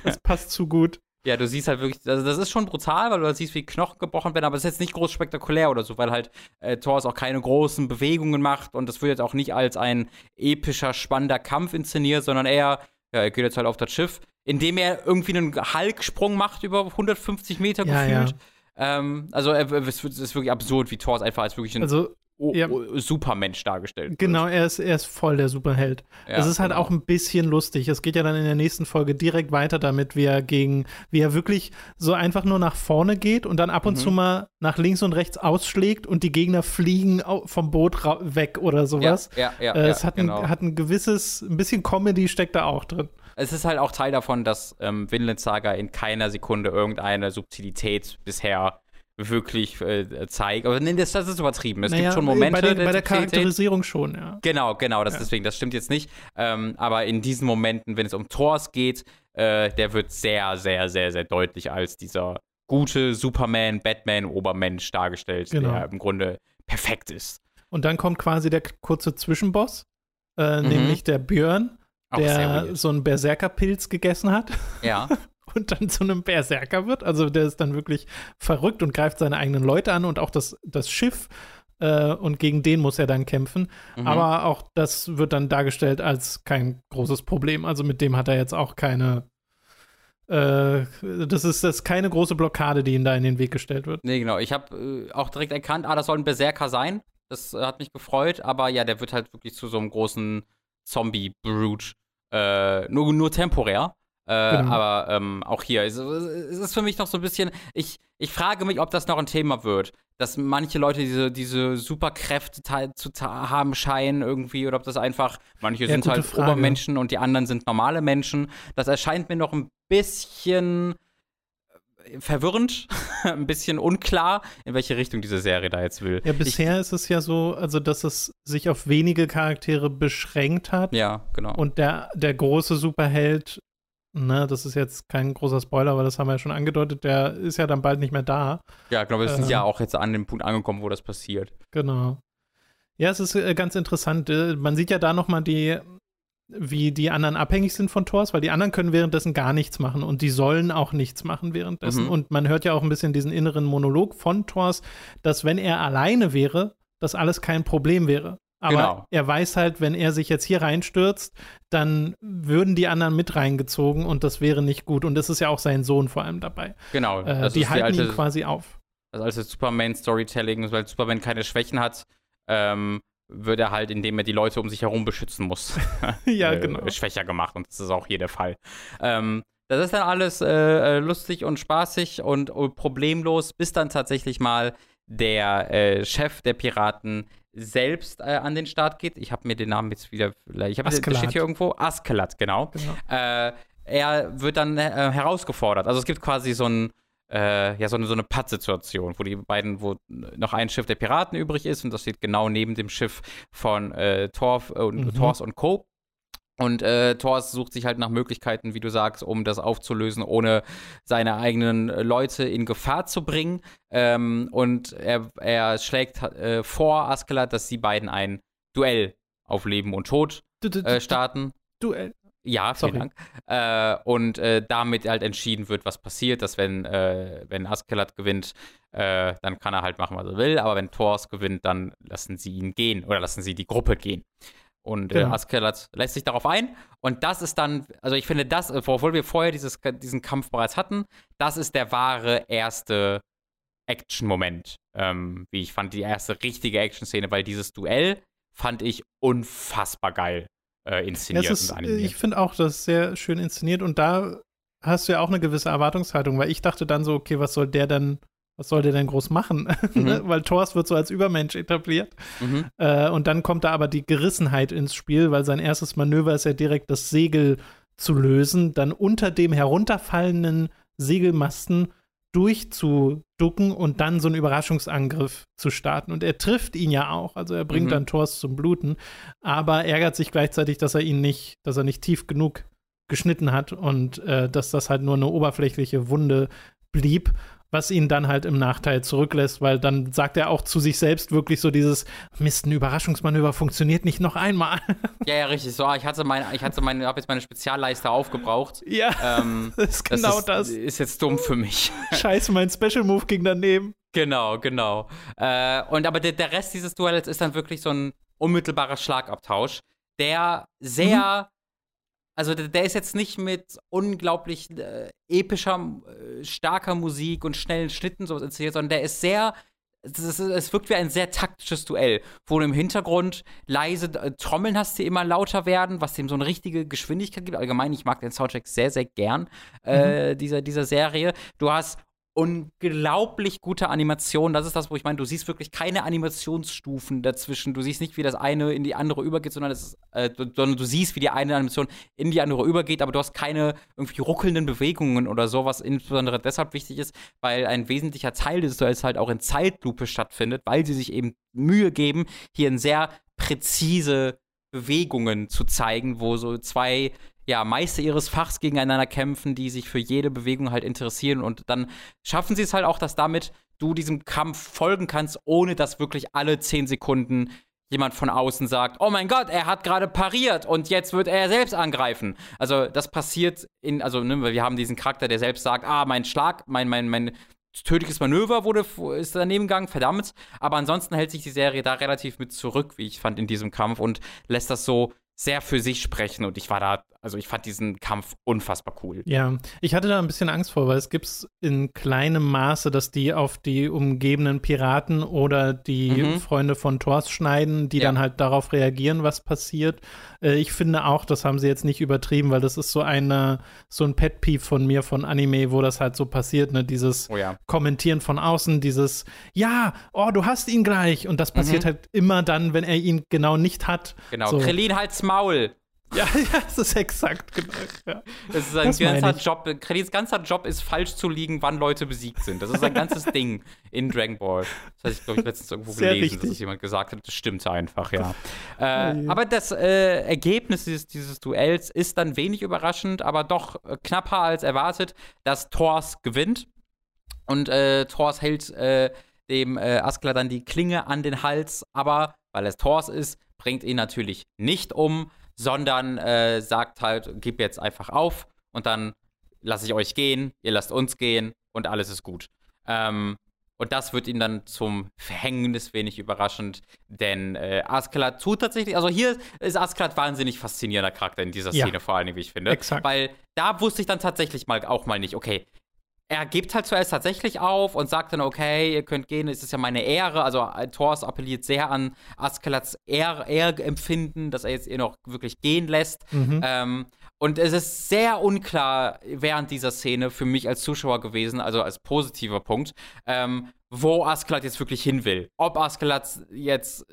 Das passt zu gut. Ja, du siehst halt wirklich, also das ist schon brutal, weil du halt siehst, wie Knochen gebrochen werden, aber es ist jetzt nicht groß spektakulär oder so, weil halt äh, Thor auch keine großen Bewegungen macht und das wird jetzt auch nicht als ein epischer, spannender Kampf inszeniert, sondern eher, ja, er geht jetzt halt auf das Schiff, indem er irgendwie einen Hulk-Sprung macht über 150 Meter ja, gefühlt. Ja. Ähm, also es ist wirklich absurd, wie Thor einfach als wirklich ein also, ja. Supermensch dargestellt Genau, er ist, er ist voll der Superheld. Ja, es ist halt genau. auch ein bisschen lustig. Es geht ja dann in der nächsten Folge direkt weiter damit, wie er gegen, wie er wirklich so einfach nur nach vorne geht und dann ab und mhm. zu mal nach links und rechts ausschlägt und die Gegner fliegen vom Boot weg oder sowas. Ja, ja, ja. Äh, es hat, genau. ein, hat ein gewisses, ein bisschen Comedy steckt da auch drin. Es ist halt auch Teil davon, dass ähm, Vinland Saga in keiner Sekunde irgendeine Subtilität bisher wirklich äh, zeigt. Aber nee, das, das ist übertrieben. Es naja, gibt schon Momente. Bei, den, bei der Charakterisierung schon, ja. Genau, genau, das, ja. deswegen, das stimmt jetzt nicht. Ähm, aber in diesen Momenten, wenn es um Thors geht, äh, der wird sehr, sehr, sehr, sehr deutlich als dieser gute Superman, Batman, Obermensch dargestellt, genau. der im Grunde perfekt ist. Und dann kommt quasi der kurze Zwischenboss, äh, mhm. nämlich der Björn, der so einen Berserkerpilz gegessen hat. Ja. und dann zu einem Berserker wird. Also der ist dann wirklich verrückt und greift seine eigenen Leute an und auch das, das Schiff. Äh, und gegen den muss er dann kämpfen. Mhm. Aber auch das wird dann dargestellt als kein großes Problem. Also mit dem hat er jetzt auch keine. Äh, das, ist, das ist keine große Blockade, die ihm da in den Weg gestellt wird. Nee, genau. Ich habe äh, auch direkt erkannt, ah, das soll ein Berserker sein. Das äh, hat mich gefreut. Aber ja, der wird halt wirklich zu so einem großen Zombie-Brute. Äh, nur, nur temporär. Äh, genau. Aber ähm, auch hier, es, es, ist für mich noch so ein bisschen, ich, ich frage mich, ob das noch ein Thema wird, dass manche Leute diese, diese Superkräfte zu haben scheinen irgendwie oder ob das einfach, manche ja, sind halt Frage. Obermenschen und die anderen sind normale Menschen. Das erscheint mir noch ein bisschen äh, verwirrend, ein bisschen unklar, in welche Richtung diese Serie da jetzt will. Ja, bisher ich, ist es ja so, also dass es sich auf wenige Charaktere beschränkt hat. Ja, genau. Und der, der große Superheld Ne, das ist jetzt kein großer Spoiler, aber das haben wir ja schon angedeutet. Der ist ja dann bald nicht mehr da. Ja, glaube, wir sind äh, ja auch jetzt an dem Punkt angekommen, wo das passiert. Genau. Ja, es ist äh, ganz interessant. Äh, man sieht ja da nochmal die, wie die anderen abhängig sind von Thors, weil die anderen können währenddessen gar nichts machen und die sollen auch nichts machen währenddessen. Mhm. Und man hört ja auch ein bisschen diesen inneren Monolog von Thors, dass wenn er alleine wäre, das alles kein Problem wäre. Aber genau. er weiß halt, wenn er sich jetzt hier reinstürzt, dann würden die anderen mit reingezogen und das wäre nicht gut. Und das ist ja auch sein Sohn vor allem dabei. Genau. Äh, die halten die alte, ihn quasi auf. Also als Superman-Storytelling, weil Superman keine Schwächen hat, ähm, wird er halt, indem er die Leute um sich herum beschützen muss, ja, äh, genau. schwächer gemacht. Und das ist auch hier der Fall. Ähm, das ist dann alles äh, äh lustig und spaßig und problemlos, bis dann tatsächlich mal der äh, Chef der Piraten selbst äh, an den Start geht. Ich habe mir den Namen jetzt wieder, ich habe steht hier irgendwo, Askelat, genau. genau. Äh, er wird dann äh, herausgefordert. Also es gibt quasi so ein äh, ja, so eine, so eine Pattsituation, wo die beiden, wo noch ein Schiff der Piraten übrig ist und das steht genau neben dem Schiff von äh, Torf und mhm. Thors und Co. Und äh, Thors sucht sich halt nach Möglichkeiten, wie du sagst, um das aufzulösen, ohne seine eigenen Leute in Gefahr zu bringen. Ähm, und er, er schlägt äh, vor Askelat, dass die beiden ein Duell auf Leben und Tod äh, starten. Duell. Ja, vielen Sorry. Dank. Äh, und äh, damit halt entschieden wird, was passiert, dass wenn, äh, wenn Askelat gewinnt, äh, dann kann er halt machen, was er will, aber wenn Thors gewinnt, dann lassen sie ihn gehen oder lassen sie die Gruppe gehen. Und äh, genau. Askelat lässt sich darauf ein. Und das ist dann, also ich finde, das, obwohl wir vorher dieses, diesen Kampf bereits hatten, das ist der wahre erste Action-Moment. Ähm, wie ich fand, die erste richtige Action-Szene, weil dieses Duell fand ich unfassbar geil äh, inszeniert ist, und animiert. Ich finde auch, das ist sehr schön inszeniert und da hast du ja auch eine gewisse Erwartungshaltung, weil ich dachte dann so, okay, was soll der denn, was soll der denn groß machen? Mhm. weil Thors wird so als Übermensch etabliert. Mhm. Äh, und dann kommt da aber die Gerissenheit ins Spiel, weil sein erstes Manöver ist ja direkt das Segel zu lösen, dann unter dem herunterfallenden Segelmasten durchzuducken und dann so einen Überraschungsangriff zu starten. Und er trifft ihn ja auch, also er bringt mhm. dann Thors zum Bluten, aber ärgert sich gleichzeitig, dass er ihn nicht, dass er nicht tief genug geschnitten hat und äh, dass das halt nur eine oberflächliche Wunde blieb was ihn dann halt im Nachteil zurücklässt, weil dann sagt er auch zu sich selbst wirklich so dieses Mist, ein Überraschungsmanöver funktioniert nicht noch einmal. Ja, ja, richtig. So, ich hatte meine, ich hatte meine, habe jetzt meine Spezialleiste aufgebraucht. Ja, ähm, das ist genau das. Ist, das. ist jetzt dumm für mich. Scheiße, mein Special Move ging daneben. Genau, genau. Äh, und aber der, der Rest dieses Duells ist dann wirklich so ein unmittelbarer Schlagabtausch, der sehr mhm also der, der, ist jetzt nicht mit unglaublich äh, epischer, äh, starker Musik und schnellen Schnitten so inszeniert, sondern der ist sehr es, es, wirkt wie ein sehr taktisches Duell, wo du im Hintergrund leise äh, Trommeln hast, die immer lauter werden, was dem so eine richtige Geschwindigkeit gibt. Allgemein, ich mag den Soundtrack sehr, sehr gern, äh, mhm. dieser, dieser Serie. Du hast unglaublich gute Animation. Das ist das, wo ich meine, du siehst wirklich keine Animationsstufen dazwischen. Du siehst nicht, wie das eine in die andere übergeht, sondern, ist, äh, sondern du siehst, wie die eine Animation in die andere übergeht, aber du hast keine irgendwie ruckelnden Bewegungen oder so, was insbesondere deshalb wichtig ist, weil ein wesentlicher Teil des Duells halt auch in Zeitlupe stattfindet, weil sie sich eben Mühe geben, hier in sehr präzise Bewegungen zu zeigen, wo so zwei ja, Meister ihres Fachs gegeneinander kämpfen, die sich für jede Bewegung halt interessieren. Und dann schaffen sie es halt auch, dass damit du diesem Kampf folgen kannst, ohne dass wirklich alle zehn Sekunden jemand von außen sagt, oh mein Gott, er hat gerade pariert und jetzt wird er selbst angreifen. Also das passiert in, also ne, wir haben diesen Charakter, der selbst sagt, ah, mein Schlag, mein, mein, mein tödliches Manöver wurde, ist daneben gegangen, verdammt. Aber ansonsten hält sich die Serie da relativ mit zurück, wie ich fand, in diesem Kampf und lässt das so sehr für sich sprechen und ich war da, also ich fand diesen Kampf unfassbar cool. Ja, ich hatte da ein bisschen Angst vor, weil es gibt in kleinem Maße, dass die auf die umgebenden Piraten oder die mhm. Freunde von Thors schneiden, die ja. dann halt darauf reagieren, was passiert. Äh, ich finde auch, das haben sie jetzt nicht übertrieben, weil das ist so eine, so ein Pet Peeve von mir von Anime, wo das halt so passiert, ne, dieses oh ja. Kommentieren von außen, dieses, ja, oh, du hast ihn gleich und das passiert mhm. halt immer dann, wenn er ihn genau nicht hat. Genau, so. Krillin halt's Maul. Ja, ja, das ist exakt genau. Ja. Das ist ein das ganzer Job. Kredits ganzer Job ist falsch zu liegen, wann Leute besiegt sind. Das ist ein ganzes Ding in Dragon Ball. Das hatte ich, glaube ich, letztens irgendwo Sehr gelesen, richtig. dass das jemand gesagt hat. Das stimmt einfach, ja. äh, aber das äh, Ergebnis dieses, dieses, Duells ist dann wenig überraschend, aber doch knapper als erwartet, dass Thors gewinnt. Und äh, Thors hält äh, dem äh, Askler dann die Klinge an den Hals, aber weil es Thors ist, bringt ihn natürlich nicht um sondern äh, sagt halt, gib jetzt einfach auf und dann lasse ich euch gehen, ihr lasst uns gehen und alles ist gut. Ähm, und das wird ihn dann zum Verhängnis wenig überraschend, denn äh, Askeladd tut tatsächlich, also hier ist Askeladd wahnsinnig faszinierender Charakter in dieser Szene, ja, vor allem, wie ich finde. Exakt. Weil da wusste ich dann tatsächlich mal auch mal nicht, okay, er gibt halt zuerst tatsächlich auf und sagt dann, okay, ihr könnt gehen, es ist ja meine Ehre. Also äh, Thors appelliert sehr an Askelads Ehrempfinden, dass er jetzt ihr noch wirklich gehen lässt. Mhm. Ähm, Und es ist sehr unklar während dieser Szene für mich als Zuschauer gewesen, also als positiver Punkt, ähm, wo Askeladd jetzt wirklich hin will. Ob Askeladd jetzt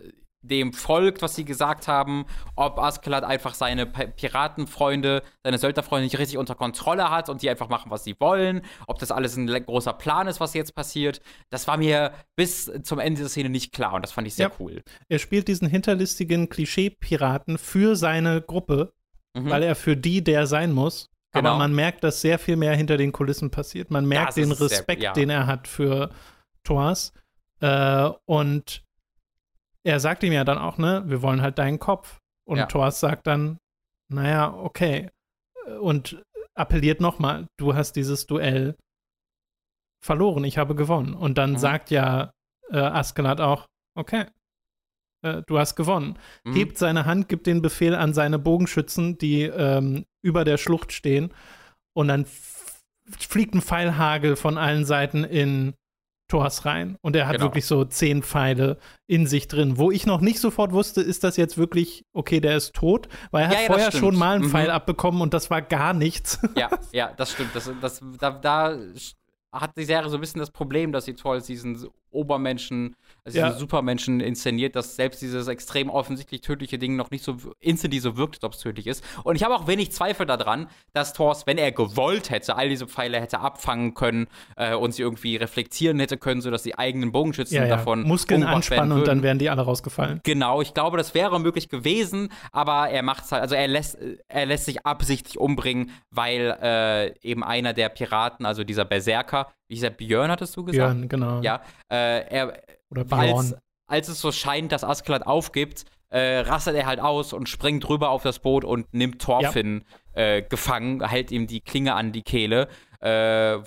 dem folgt, was sie gesagt haben, ob Askeladd einfach seine Piratenfreunde, seine Söldnerfreunde nicht richtig unter Kontrolle hat und die einfach machen, was sie wollen, ob das alles ein großer Plan ist, was jetzt passiert. Das war mir bis zum Ende der Szene nicht klar und das fand ich sehr ja. cool. Er spielt diesen hinterlistigen Klischee-Piraten für seine Gruppe, mhm. weil er für die der sein muss. Genau. Aber man merkt, dass sehr viel mehr hinter den Kulissen passiert. Man merkt den Respekt, sehr, ja. den er hat für Thors. Äh, und er sagt ihm ja dann auch, ne, wir wollen halt deinen Kopf. Und ja. Thors sagt dann, naja, okay. Und appelliert nochmal, du hast dieses Duell verloren, ich habe gewonnen. Und dann mhm. sagt ja äh, Askeladd auch, okay, äh, du hast gewonnen. Mhm. Hebt seine Hand, gibt den Befehl an seine Bogenschützen, die ähm, über der Schlucht stehen. Und dann fliegt ein Pfeilhagel von allen Seiten in Thors rein. Und er hat genau. wirklich so zehn Pfeile in sich drin. Wo ich noch nicht sofort wusste, ist das jetzt wirklich, okay, der ist tot, weil er ja, hat ja, vorher schon mal einen mhm. Pfeil abbekommen und das war gar nichts. Ja, ja, das stimmt. Das, das, da, da hat die Serie so ein bisschen das Problem, dass sie Trolls diesen Obermenschen, also ja. Supermenschen inszeniert, dass selbst dieses extrem offensichtlich tödliche Ding noch nicht so instantly so wirkt, ob es tödlich ist. Und ich habe auch wenig Zweifel daran, dass Thors, wenn er gewollt hätte, all diese Pfeile hätte abfangen können äh, und sie irgendwie reflektieren hätte können, sodass die eigenen Bogenschützen ja, ja. davon Muskeln anspannen und dann wären die alle rausgefallen. Genau, ich glaube, das wäre möglich gewesen, aber er macht es halt, also er lässt, er lässt sich absichtlich umbringen, weil äh, eben einer der Piraten, also dieser Berserker, wie er, Björn hattest du gesagt? Björn, genau. Ja, äh, er, Oder Als, als es so scheint, dass Askeladd aufgibt, äh, rastet er halt aus und springt rüber auf das Boot und nimmt Thorfinn ja. äh, gefangen, hält ihm die Klinge an die Kehle, äh,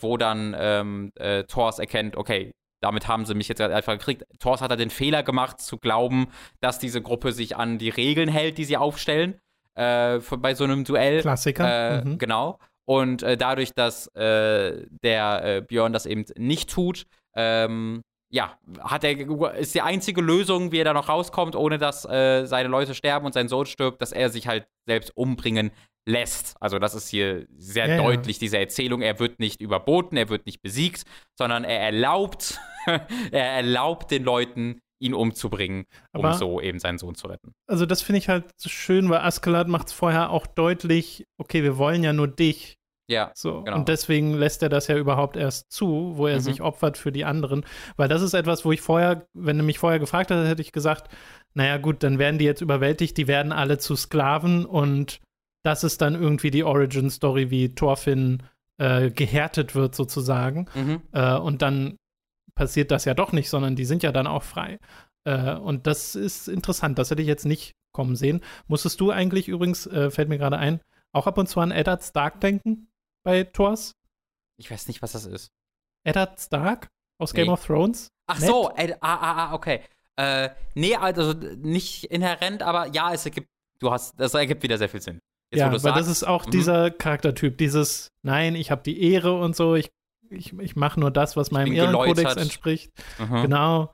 wo dann ähm, äh, Thors erkennt, okay, damit haben sie mich jetzt einfach gekriegt. Thors hat da den Fehler gemacht, zu glauben, dass diese Gruppe sich an die Regeln hält, die sie aufstellen, äh, bei so einem Duell. Klassiker. Mhm. Genau. Und äh, dadurch, dass äh, der äh, Björn das eben nicht tut, ähm, ja, hat er, ist die einzige Lösung, wie er da noch rauskommt, ohne dass äh, seine Leute sterben und sein Sohn stirbt, dass er sich halt selbst umbringen lässt. Also das ist hier sehr ja, deutlich, ja. diese Erzählung. Er wird nicht überboten, er wird nicht besiegt, sondern er erlaubt, er erlaubt den Leuten, ihn umzubringen, um Aber, so eben seinen Sohn zu retten. Also das finde ich halt schön, weil Askeladd macht es vorher auch deutlich, okay, wir wollen ja nur dich. Ja, so. Genau. Und deswegen lässt er das ja überhaupt erst zu, wo er mhm. sich opfert für die anderen. Weil das ist etwas, wo ich vorher, wenn du mich vorher gefragt hättest, hätte ich gesagt, naja gut, dann werden die jetzt überwältigt, die werden alle zu Sklaven und das ist dann irgendwie die Origin-Story, wie Thorfinn äh, gehärtet wird sozusagen. Mhm. Äh, und dann passiert das ja doch nicht, sondern die sind ja dann auch frei. Äh, und das ist interessant, das hätte ich jetzt nicht kommen sehen. Musstest du eigentlich übrigens, äh, fällt mir gerade ein, auch ab und zu an Eddard Stark denken bei Thors? Ich weiß nicht, was das ist. Eddard Stark aus nee. Game of Thrones? Ach Nett? so, Ed, ah, ah, ah, okay. Äh, nee, also nicht inhärent, aber ja, es ergibt, du hast, das ergibt wieder sehr viel Sinn. Jetzt, ja, sagst. das ist auch mhm. dieser Charaktertyp, dieses, nein, ich habe die Ehre und so, ich ich, ich mache nur das, was meinem Ehrenkodex entspricht. Mhm. Genau.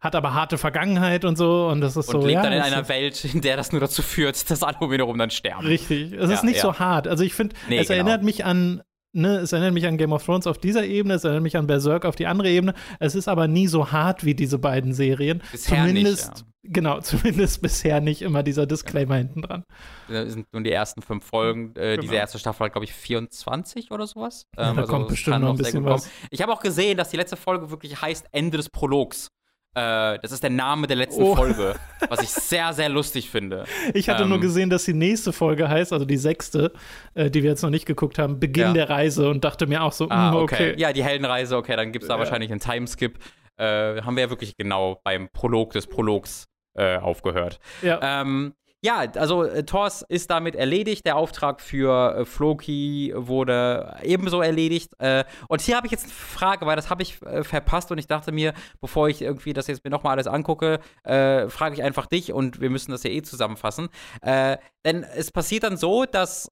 Hat aber harte Vergangenheit und so. Und das ist und so. Und lebt ja, dann in einer Welt, in der das nur dazu führt, dass alle um ihn herum dann sterben. Richtig. Es ja, ist nicht ja. so hart. Also ich finde, nee, es genau. erinnert mich an Ne, es erinnert mich an Game of Thrones auf dieser Ebene, es erinnert mich an Berserk auf die andere Ebene. Es ist aber nie so hart wie diese beiden Serien. Bisher zumindest, nicht, ja. genau, zumindest bisher nicht immer dieser Disclaimer ja. hinten dran. Das sind nun die ersten fünf Folgen. Äh, genau. Diese erste Staffel hat, glaube ich, 24 oder sowas. Ja, ähm, da also kommt bestimmt noch ein bisschen was. Ich habe auch gesehen, dass die letzte Folge wirklich heißt Ende des Prologs. Äh, das ist der Name der letzten oh. Folge, was ich sehr, sehr lustig finde. Ich hatte ähm, nur gesehen, dass die nächste Folge heißt, also die sechste, äh, die wir jetzt noch nicht geguckt haben, Beginn ja. der Reise und dachte mir auch so, ah, mh, okay. okay. Ja, die Heldenreise, okay, dann gibt es da ja. wahrscheinlich einen Timeskip. Äh, haben wir ja wirklich genau beim Prolog des Prologs äh, aufgehört. Ja. Ähm, ja, also äh, Thors ist damit erledigt. Der Auftrag für äh, Floki wurde ebenso erledigt. Äh, und hier habe ich jetzt eine Frage, weil das habe ich äh, verpasst und ich dachte mir, bevor ich irgendwie das jetzt mir nochmal alles angucke, äh, frage ich einfach dich und wir müssen das ja eh zusammenfassen. Äh, denn es passiert dann so, dass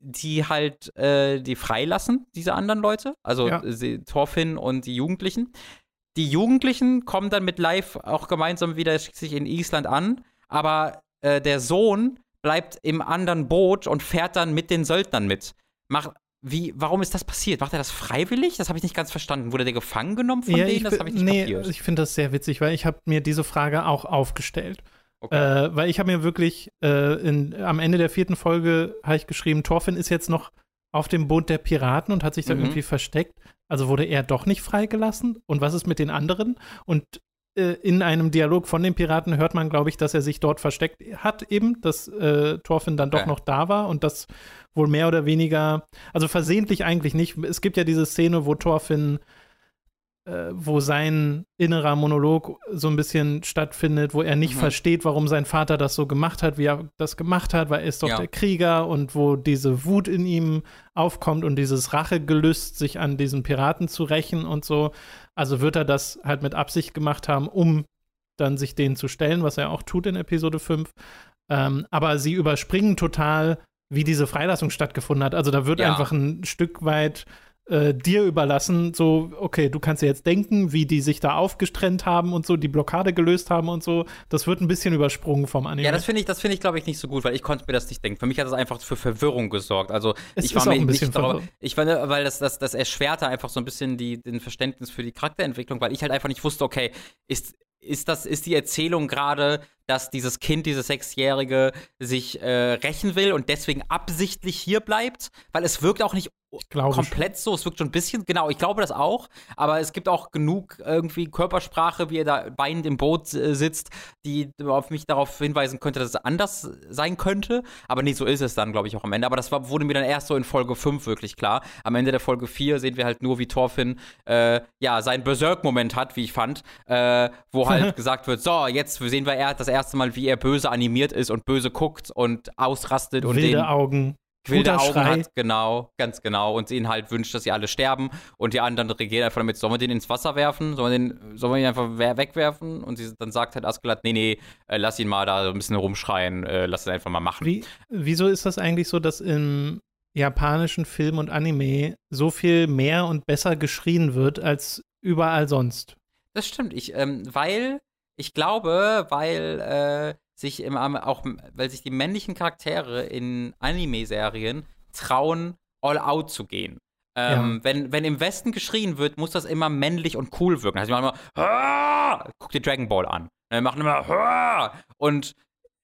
die halt die freilassen, diese anderen Leute, also ja. Thorfinn und die Jugendlichen. Die Jugendlichen kommen dann mit Live auch gemeinsam wieder sich in Island an, aber äh, der Sohn bleibt im anderen Boot und fährt dann mit den Söldnern mit. Mach, wie, warum ist das passiert? Macht er das freiwillig? Das habe ich nicht ganz verstanden. Wurde der gefangen genommen von ja, denen? Das habe ich nicht nee, kapiert. Ich finde das sehr witzig, weil ich habe mir diese Frage auch aufgestellt. Okay. Äh, weil ich habe mir wirklich äh, in, am Ende der vierten Folge habe ich geschrieben, Thorfinn ist jetzt noch auf dem Boot der Piraten und hat sich da mhm. irgendwie versteckt. Also wurde er doch nicht freigelassen? Und was ist mit den anderen? Und in einem Dialog von den Piraten hört man, glaube ich, dass er sich dort versteckt hat, eben, dass äh, Thorfinn dann doch ja. noch da war und das wohl mehr oder weniger, also versehentlich eigentlich nicht. Es gibt ja diese Szene, wo Thorfinn äh, wo sein innerer Monolog so ein bisschen stattfindet, wo er nicht mhm. versteht, warum sein Vater das so gemacht hat, wie er das gemacht hat, weil er ist doch ja. der Krieger und wo diese Wut in ihm aufkommt und dieses Rachegelüst, sich an diesen Piraten zu rächen und so. Also wird er das halt mit Absicht gemacht haben, um dann sich denen zu stellen, was er auch tut in Episode 5. Ähm, aber sie überspringen total, wie diese Freilassung stattgefunden hat. Also da wird ja. einfach ein Stück weit äh, dir überlassen, so, okay, du kannst dir jetzt denken, wie die sich da aufgestrennt haben und so, die Blockade gelöst haben und so. Das wird ein bisschen übersprungen vom Anime. Ja, das finde ich, das finde ich, glaube ich, nicht so gut, weil ich konnte mir das nicht denken. Für mich hat das einfach für Verwirrung gesorgt. Also es ich war mir nicht darüber, ich fand, weil das, das, das erschwerte einfach so ein bisschen die, den Verständnis für die Charakterentwicklung, weil ich halt einfach nicht wusste, okay, ist, ist das, ist die Erzählung gerade, dass dieses Kind, dieses Sechsjährige, sich äh, rächen will und deswegen absichtlich hier bleibt? Weil es wirkt auch nicht komplett so. Es wirkt schon ein bisschen, genau, ich glaube das auch. Aber es gibt auch genug irgendwie Körpersprache, wie er da weinend im Boot äh, sitzt, die auf mich darauf hinweisen könnte, dass es anders sein könnte. Aber nee, so ist es dann, glaube ich, auch am Ende. Aber das war, wurde mir dann erst so in Folge 5 wirklich klar. Am Ende der Folge 4 sehen wir halt nur, wie Thorfinn äh, ja seinen Berserk-Moment hat, wie ich fand, äh, wo halt gesagt wird: So, jetzt sehen wir er das erste Mal, wie er böse animiert ist und böse guckt und ausrastet und Wilde den, Augen wilde Augen Schrei. hat, genau, ganz genau, und ihnen halt wünscht, dass sie alle sterben und die anderen regieren einfach damit, sollen wir den ins Wasser werfen, sollen wir den, sollen wir ihn einfach wegwerfen und sie, dann sagt halt Askeladd, nee, nee, äh, lass ihn mal da so ein bisschen rumschreien, äh, lass ihn einfach mal machen. Wie, wieso ist das eigentlich so, dass im japanischen Film und Anime so viel mehr und besser geschrien wird als überall sonst? Das stimmt, ich, ähm, weil, ich glaube, weil, äh, sich im, auch, weil sich die männlichen Charaktere in Anime-Serien trauen, all out zu gehen. Ähm, ja. wenn, wenn im Westen geschrien wird, muss das immer männlich und cool wirken. Also, die machen immer, Aah! guck dir Dragon Ball an. Wir machen immer, Aah! und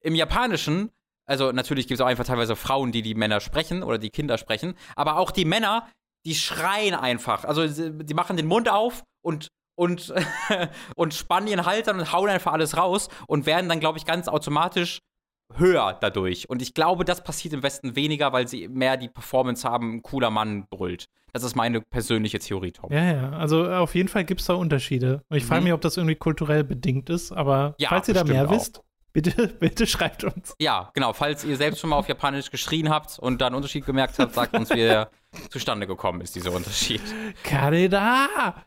im Japanischen, also natürlich gibt es auch einfach teilweise Frauen, die die Männer sprechen oder die Kinder sprechen, aber auch die Männer, die schreien einfach. Also, die machen den Mund auf und und, und spannen ihren Haltern und hauen einfach alles raus und werden dann, glaube ich, ganz automatisch höher dadurch. Und ich glaube, das passiert im Westen weniger, weil sie mehr die Performance haben, ein cooler Mann brüllt. Das ist meine persönliche Theorie, Tom. Ja, ja. Also auf jeden Fall gibt es da Unterschiede. Und ich mhm. frage mich, ob das irgendwie kulturell bedingt ist, aber ja, falls ihr da mehr auch. wisst, Bitte, bitte schreibt uns. Ja, genau. Falls ihr selbst schon mal auf Japanisch geschrien habt und da einen Unterschied gemerkt habt, sagt uns, wie der zustande gekommen ist, dieser Unterschied. Kareda!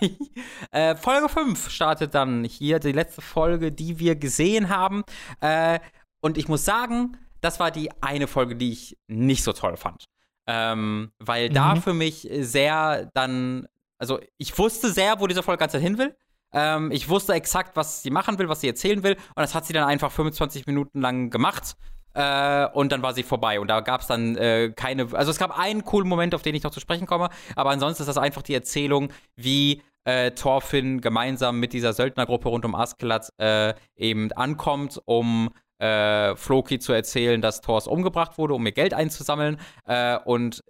äh, Folge 5 startet dann hier, die letzte Folge, die wir gesehen haben. Äh, und ich muss sagen, das war die eine Folge, die ich nicht so toll fand. Ähm, weil mhm. da für mich sehr dann, also ich wusste sehr, wo diese Folge ganz hin will. Ähm, ich wusste exakt, was sie machen will, was sie erzählen will. Und das hat sie dann einfach 25 Minuten lang gemacht. Äh, und dann war sie vorbei. Und da gab es dann äh, keine. Also es gab einen coolen Moment, auf den ich noch zu sprechen komme. Aber ansonsten ist das einfach die Erzählung, wie äh, Thorfinn gemeinsam mit dieser Söldnergruppe rund um Askeladd äh, eben ankommt, um äh, Floki zu erzählen, dass Thors umgebracht wurde, um ihr Geld einzusammeln. Äh, und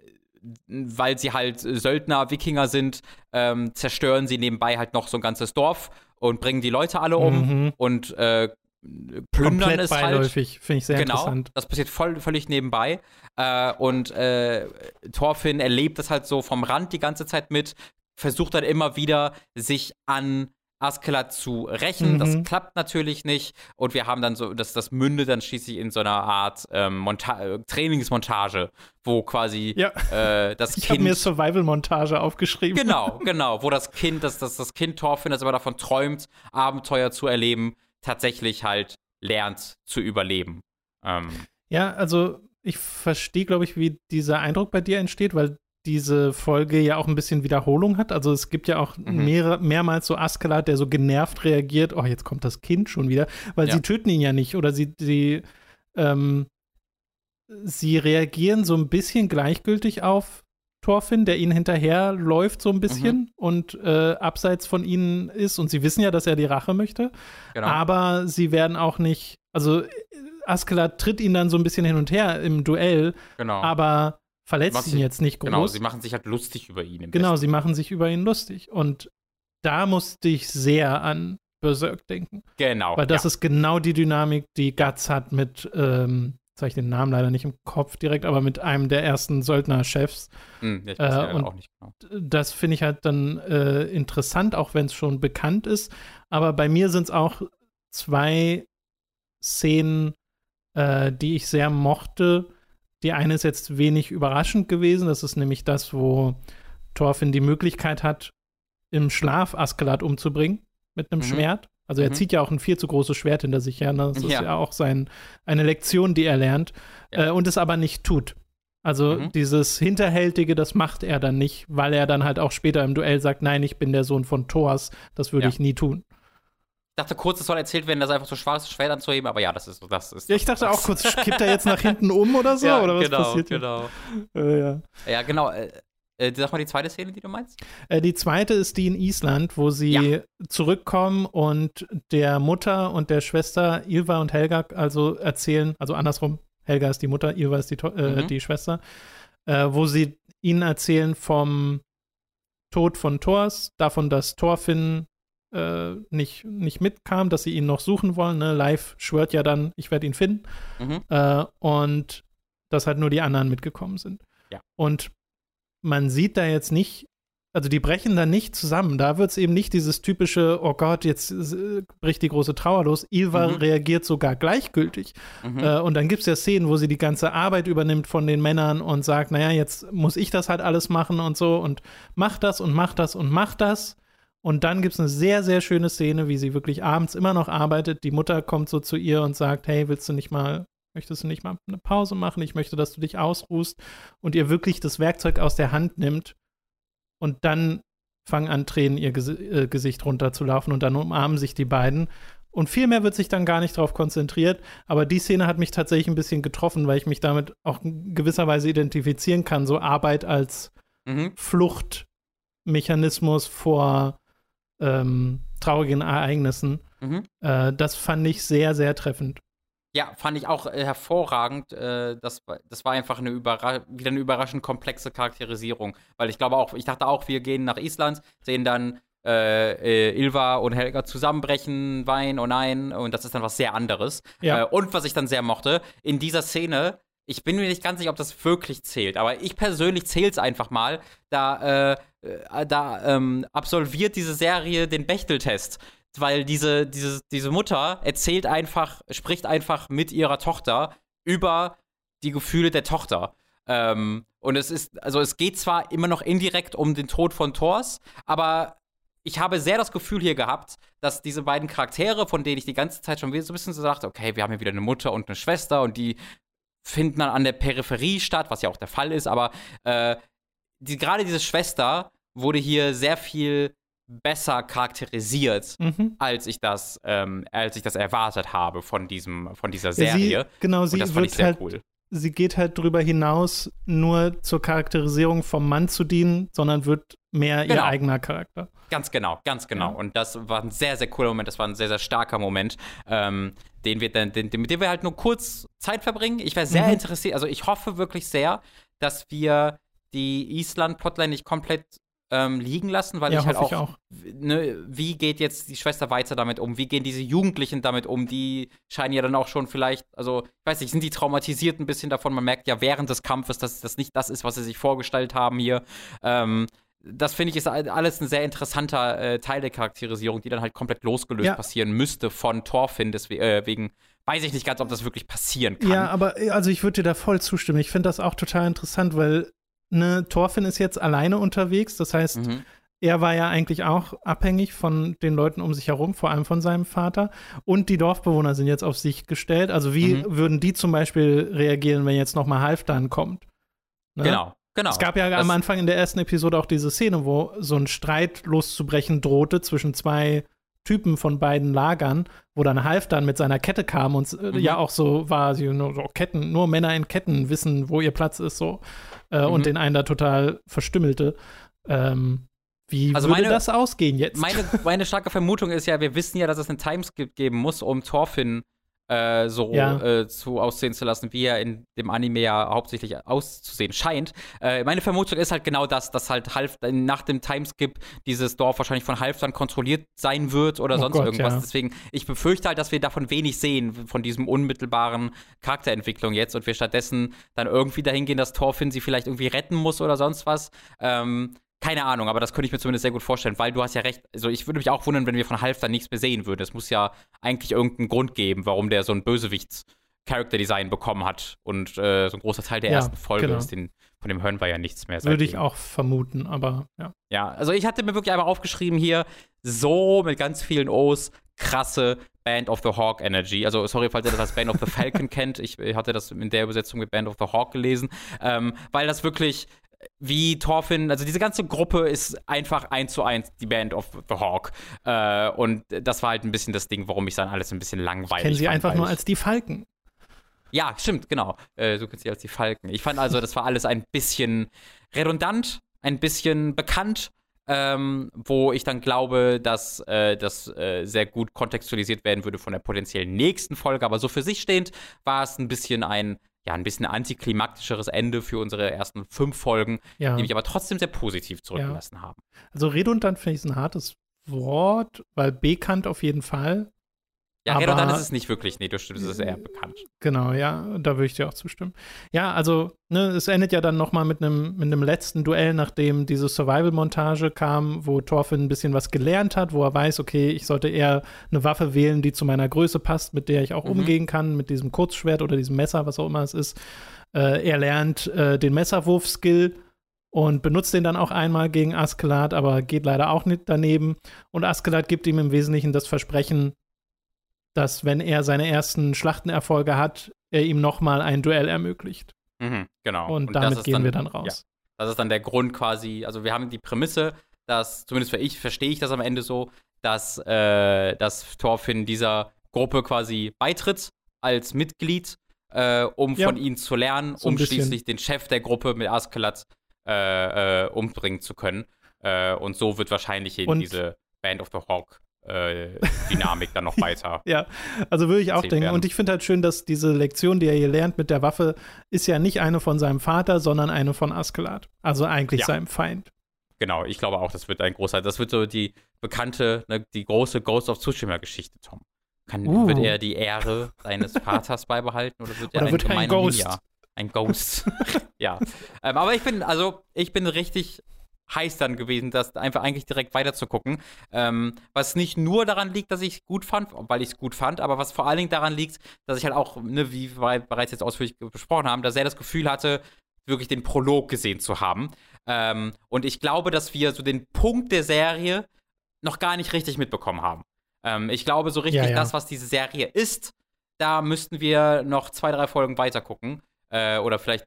weil sie halt Söldner, Wikinger sind, ähm, zerstören sie nebenbei halt noch so ein ganzes Dorf und bringen die Leute alle um mhm. und äh, plündern Komplett es halt. beiläufig, finde ich sehr genau, interessant. Das passiert voll, völlig nebenbei. Äh, und äh, Thorfinn erlebt das halt so vom Rand die ganze Zeit mit, versucht dann immer wieder, sich an Askeladd zu rächen. Mhm. Das klappt natürlich nicht. Und wir haben dann so, das, das mündet dann schließlich in so einer Art ähm, äh, Trainingsmontage, wo quasi ja. äh, das ich Kind. Ich habe mir Survival-Montage aufgeschrieben. Genau, genau, wo das Kind, das, das, das Kind Thorfinn, das immer davon träumt, Abenteuer zu erleben, tatsächlich halt lernt zu überleben. Ähm. Ja, also ich verstehe, glaube ich, wie dieser Eindruck bei dir entsteht, weil diese Folge ja auch ein bisschen Wiederholung hat. Also es gibt ja auch mhm. mehr, mehrmals so Askeladd, der so genervt reagiert, oh, jetzt kommt das Kind schon wieder, weil ja. sie töten ihn ja nicht oder sie, sie ähm, sie reagieren so ein bisschen gleichgültig auf Thorfinn, der ihnen hinterher läuft so ein bisschen mhm. und äh, abseits von ihnen ist. Und sie wissen ja, dass er die Rache möchte. Genau. Aber sie werden auch nicht, also Askeladd tritt ihn dann so ein bisschen hin und her im Duell. Genau. Aber verletzt ihn jetzt nicht genau, groß. Genau, sie machen sich halt lustig über ihn. genau, Besten. sie machen sich über ihn lustig. Und da musste ich sehr an Berserk denken. Genau. Weil das ja. ist genau die Dynamik, die Guts hat mit, ähm, jetzt habe ich den Namen leider nicht im Kopf direkt, aber mit einem der ersten Söldner-Chefs. Hm, ich weiß äh, und auch nicht genau. Das finde ich halt dann äh, interessant, auch wenn es schon bekannt ist. Aber bei mir sind es auch zwei Szenen, äh, die ich sehr mochte. Die eine ist jetzt wenig überraschend gewesen. Das ist nämlich das, wo Thorfinn die Möglichkeit hat, im Schlaf Askeladd umzubringen mit einem mhm. Schwert. Also er mhm. zieht ja auch ein viel zu großes Schwert hinter sich her. Ne? Das ja. ist ja auch sein, eine Lektion, die er lernt ja. äh, und es aber nicht tut. Also mhm. dieses Hinterhältige, das macht er dann nicht, weil er dann halt auch später im Duell sagt, nein, ich bin der Sohn von Thors, das würde ja. ich nie tun. Ich dachte kurz, es soll erzählt werden, dass er einfach so schwarzes Schwert anzuheben, aber ja, das ist das ist. Ja, ich dachte auch kurz, kippt er jetzt nach hinten um oder so? ja, oder was genau, passiert genau. Äh, ja. ja, genau. Äh, sag mal die zweite Szene, die du meinst. Äh, die zweite ist die in Island, wo sie ja. zurückkommen und der Mutter und der Schwester Ilva und Helga also erzählen, also andersrum, Helga ist die Mutter, Ilva ist die, äh, mhm. die Schwester, äh, wo sie ihnen erzählen vom Tod von Thors, davon, dass Thorfinn äh, nicht, nicht mitkam, dass sie ihn noch suchen wollen. Ne? Live schwört ja dann, ich werde ihn finden. Mhm. Äh, und dass halt nur die anderen mitgekommen sind. Ja. Und man sieht da jetzt nicht, also die brechen da nicht zusammen. Da wird es eben nicht dieses typische, oh Gott, jetzt äh, bricht die große Trauer los. Ilva mhm. reagiert sogar gleichgültig. Mhm. Äh, und dann gibt es ja Szenen, wo sie die ganze Arbeit übernimmt von den Männern und sagt, naja, jetzt muss ich das halt alles machen und so und mach das und mach das und mach das. Und dann gibt es eine sehr, sehr schöne Szene, wie sie wirklich abends immer noch arbeitet. Die Mutter kommt so zu ihr und sagt, hey, willst du nicht mal Möchtest du nicht mal eine Pause machen? Ich möchte, dass du dich ausruhst und ihr wirklich das Werkzeug aus der Hand nimmt und dann fangen an, Tränen ihr Ges äh, Gesicht runterzulaufen und dann umarmen sich die beiden. Und viel mehr wird sich dann gar nicht darauf konzentriert. Aber die Szene hat mich tatsächlich ein bisschen getroffen, weil ich mich damit auch in gewisser Weise identifizieren kann. So Arbeit als mhm. Fluchtmechanismus vor ähm, traurigen Ereignissen. Mhm. Äh, das fand ich sehr, sehr treffend. Ja, fand ich auch äh, hervorragend. Äh, das, das war einfach eine Überra wieder eine überraschend komplexe Charakterisierung. Weil ich glaube auch, ich dachte auch, wir gehen nach Island, sehen dann äh, äh Ilva und Helga zusammenbrechen, weinen, oh nein, und das ist dann was sehr anderes. Ja. Äh, und was ich dann sehr mochte, in dieser Szene, ich bin mir nicht ganz sicher, ob das wirklich zählt, aber ich persönlich zähle es einfach mal, da, äh, da ähm, absolviert diese Serie den Bechteltest weil diese, diese, diese Mutter erzählt einfach, spricht einfach mit ihrer Tochter über die Gefühle der Tochter. Ähm, und es ist, also es geht zwar immer noch indirekt um den Tod von Thors, aber ich habe sehr das Gefühl hier gehabt, dass diese beiden Charaktere, von denen ich die ganze Zeit schon so ein bisschen so dachte, okay, wir haben hier wieder eine Mutter und eine Schwester und die finden dann an der Peripherie statt, was ja auch der Fall ist, aber äh, die, gerade diese Schwester wurde hier sehr viel besser charakterisiert, mhm. als ich das, ähm, als ich das erwartet habe von diesem, von dieser Serie. Sie, genau, sie wird halt, cool. Sie geht halt drüber hinaus, nur zur Charakterisierung vom Mann zu dienen, sondern wird mehr genau. ihr eigener Charakter. Ganz genau, ganz genau. Ja. Und das war ein sehr, sehr cooler Moment. Das war ein sehr, sehr starker Moment, ähm, den wir dann, den, mit dem wir halt nur kurz Zeit verbringen. Ich wäre sehr mhm. interessiert, also ich hoffe wirklich sehr, dass wir die Island-Plotline nicht komplett ähm, liegen lassen, weil ja, ich halt auch, ich auch. Ne, wie geht jetzt die Schwester weiter damit um? Wie gehen diese Jugendlichen damit um? Die scheinen ja dann auch schon vielleicht, also ich weiß nicht, sind die traumatisiert ein bisschen davon? Man merkt ja während des Kampfes, dass das nicht das ist, was sie sich vorgestellt haben hier. Ähm, das finde ich ist alles ein sehr interessanter äh, Teil der Charakterisierung, die dann halt komplett losgelöst ja. passieren müsste von Thorfinn, deswegen äh, weiß ich nicht ganz, ob das wirklich passieren kann. Ja, aber äh, also ich würde dir da voll zustimmen. Ich finde das auch total interessant, weil ne, Thorfinn ist jetzt alleine unterwegs. Das heißt, mhm. er war ja eigentlich auch abhängig von den Leuten um sich herum, vor allem von seinem Vater. Und die Dorfbewohner sind jetzt auf sich gestellt. Also wie mhm. würden die zum Beispiel reagieren, wenn jetzt nochmal Halfdan kommt? Ne? Genau. Genau. Es gab ja das am Anfang in der ersten Episode auch diese Szene, wo so ein Streit loszubrechen drohte zwischen zwei Typen von beiden Lagern, wo dann Half dann mit seiner Kette kam und äh, mhm. ja auch so war, sie nur so Ketten, nur Männer in Ketten wissen, wo ihr Platz ist, so. Äh, mhm. Und den einen da total verstümmelte. Ähm, wie also würde meine, das ausgehen jetzt? Meine, meine starke Vermutung ist ja, wir wissen ja, dass es einen Timeskip geben muss, um Thorfinn äh, so ja. äh, zu aussehen zu lassen, wie er in dem Anime ja hauptsächlich auszusehen scheint. Äh, meine Vermutung ist halt genau das, dass halt Half nach dem Timeskip dieses Dorf wahrscheinlich von Half dann kontrolliert sein wird oder oh sonst Gott, irgendwas. Ja. Deswegen, ich befürchte halt, dass wir davon wenig sehen, von diesem unmittelbaren Charakterentwicklung jetzt und wir stattdessen dann irgendwie dahin gehen, dass Thorfinn sie vielleicht irgendwie retten muss oder sonst was. Ähm, keine Ahnung, aber das könnte ich mir zumindest sehr gut vorstellen, weil du hast ja recht. Also ich würde mich auch wundern, wenn wir von Half dann nichts mehr sehen würden. Es muss ja eigentlich irgendeinen Grund geben, warum der so ein Bösewichts Character Design bekommen hat und äh, so ein großer Teil der ja, ersten Folge genau. ist, den, von dem hören wir ja nichts mehr. Würde ich auch vermuten, aber ja. Ja, also ich hatte mir wirklich einmal aufgeschrieben hier, so mit ganz vielen O's, krasse Band of the Hawk Energy. Also, sorry, falls ihr das als Band of the Falcon kennt. Ich hatte das in der Übersetzung mit Band of the Hawk gelesen, ähm, weil das wirklich wie Thorfinn, also diese ganze Gruppe ist einfach eins zu eins die Band of the Hawk. Äh, und das war halt ein bisschen das Ding, warum ich dann alles ein bisschen langweilig Kennen sie einfach nur als die Falken. Ja, stimmt, genau. Äh, so kennt sie als die Falken. Ich fand also, das war alles ein bisschen redundant, ein bisschen bekannt, ähm, wo ich dann glaube, dass äh, das äh, sehr gut kontextualisiert werden würde von der potenziellen nächsten Folge. Aber so für sich stehend war es ein bisschen ein ja, ein bisschen antiklimaktischeres Ende für unsere ersten fünf Folgen, ja. die mich aber trotzdem sehr positiv zurückgelassen ja. haben. Also redundant finde ich ein hartes Wort, weil bekannt auf jeden Fall. Ja, aber, redundant ist es nicht wirklich. Nee, du stimmst, es ist eher bekannt. Genau, ja, da würde ich dir auch zustimmen. Ja, also, ne, es endet ja dann nochmal mit einem mit letzten Duell, nachdem diese Survival-Montage kam, wo Thorfinn ein bisschen was gelernt hat, wo er weiß, okay, ich sollte eher eine Waffe wählen, die zu meiner Größe passt, mit der ich auch mhm. umgehen kann, mit diesem Kurzschwert oder diesem Messer, was auch immer es ist. Äh, er lernt äh, den Messerwurf-Skill und benutzt den dann auch einmal gegen Askeladd, aber geht leider auch nicht daneben. Und Askeladd gibt ihm im Wesentlichen das Versprechen, dass wenn er seine ersten Schlachtenerfolge hat, er ihm nochmal ein Duell ermöglicht. Mhm, genau. Und, und damit gehen dann, wir dann raus. Ja, das ist dann der Grund quasi, also wir haben die Prämisse, dass, zumindest für ich, verstehe ich das am Ende so, dass, äh, dass Thorfinn dieser Gruppe quasi beitritt als Mitglied, äh, um ja. von ihnen zu lernen, so um schließlich den Chef der Gruppe mit Askeladd äh, äh, umbringen zu können. Äh, und so wird wahrscheinlich eben diese Band of the Hawk Dynamik dann noch weiter. ja, also würde ich auch denken. Werden. Und ich finde halt schön, dass diese Lektion, die er hier lernt mit der Waffe, ist ja nicht eine von seinem Vater, sondern eine von Askeladd. Also eigentlich ja. seinem Feind. Genau, ich glaube auch, das wird ein großer, das wird so die bekannte, ne, die große Ghost of Tsushima-Geschichte, Tom. Kann, uh. Wird er die Ehre seines Vaters beibehalten oder wird er oder ein, wird ein Ghost? Ninja? Ein Ghost. ja. Ähm, aber ich bin, also, ich bin richtig heiß dann gewesen, das einfach eigentlich direkt weiterzugucken. Ähm, was nicht nur daran liegt, dass ich es gut fand, weil ich es gut fand, aber was vor allen Dingen daran liegt, dass ich halt auch, ne, wie wir bereits jetzt ausführlich besprochen haben, dass er das Gefühl hatte, wirklich den Prolog gesehen zu haben. Ähm, und ich glaube, dass wir so den Punkt der Serie noch gar nicht richtig mitbekommen haben. Ähm, ich glaube, so richtig ja, ja. das, was diese Serie ist, da müssten wir noch zwei, drei Folgen weiter gucken. Äh, oder vielleicht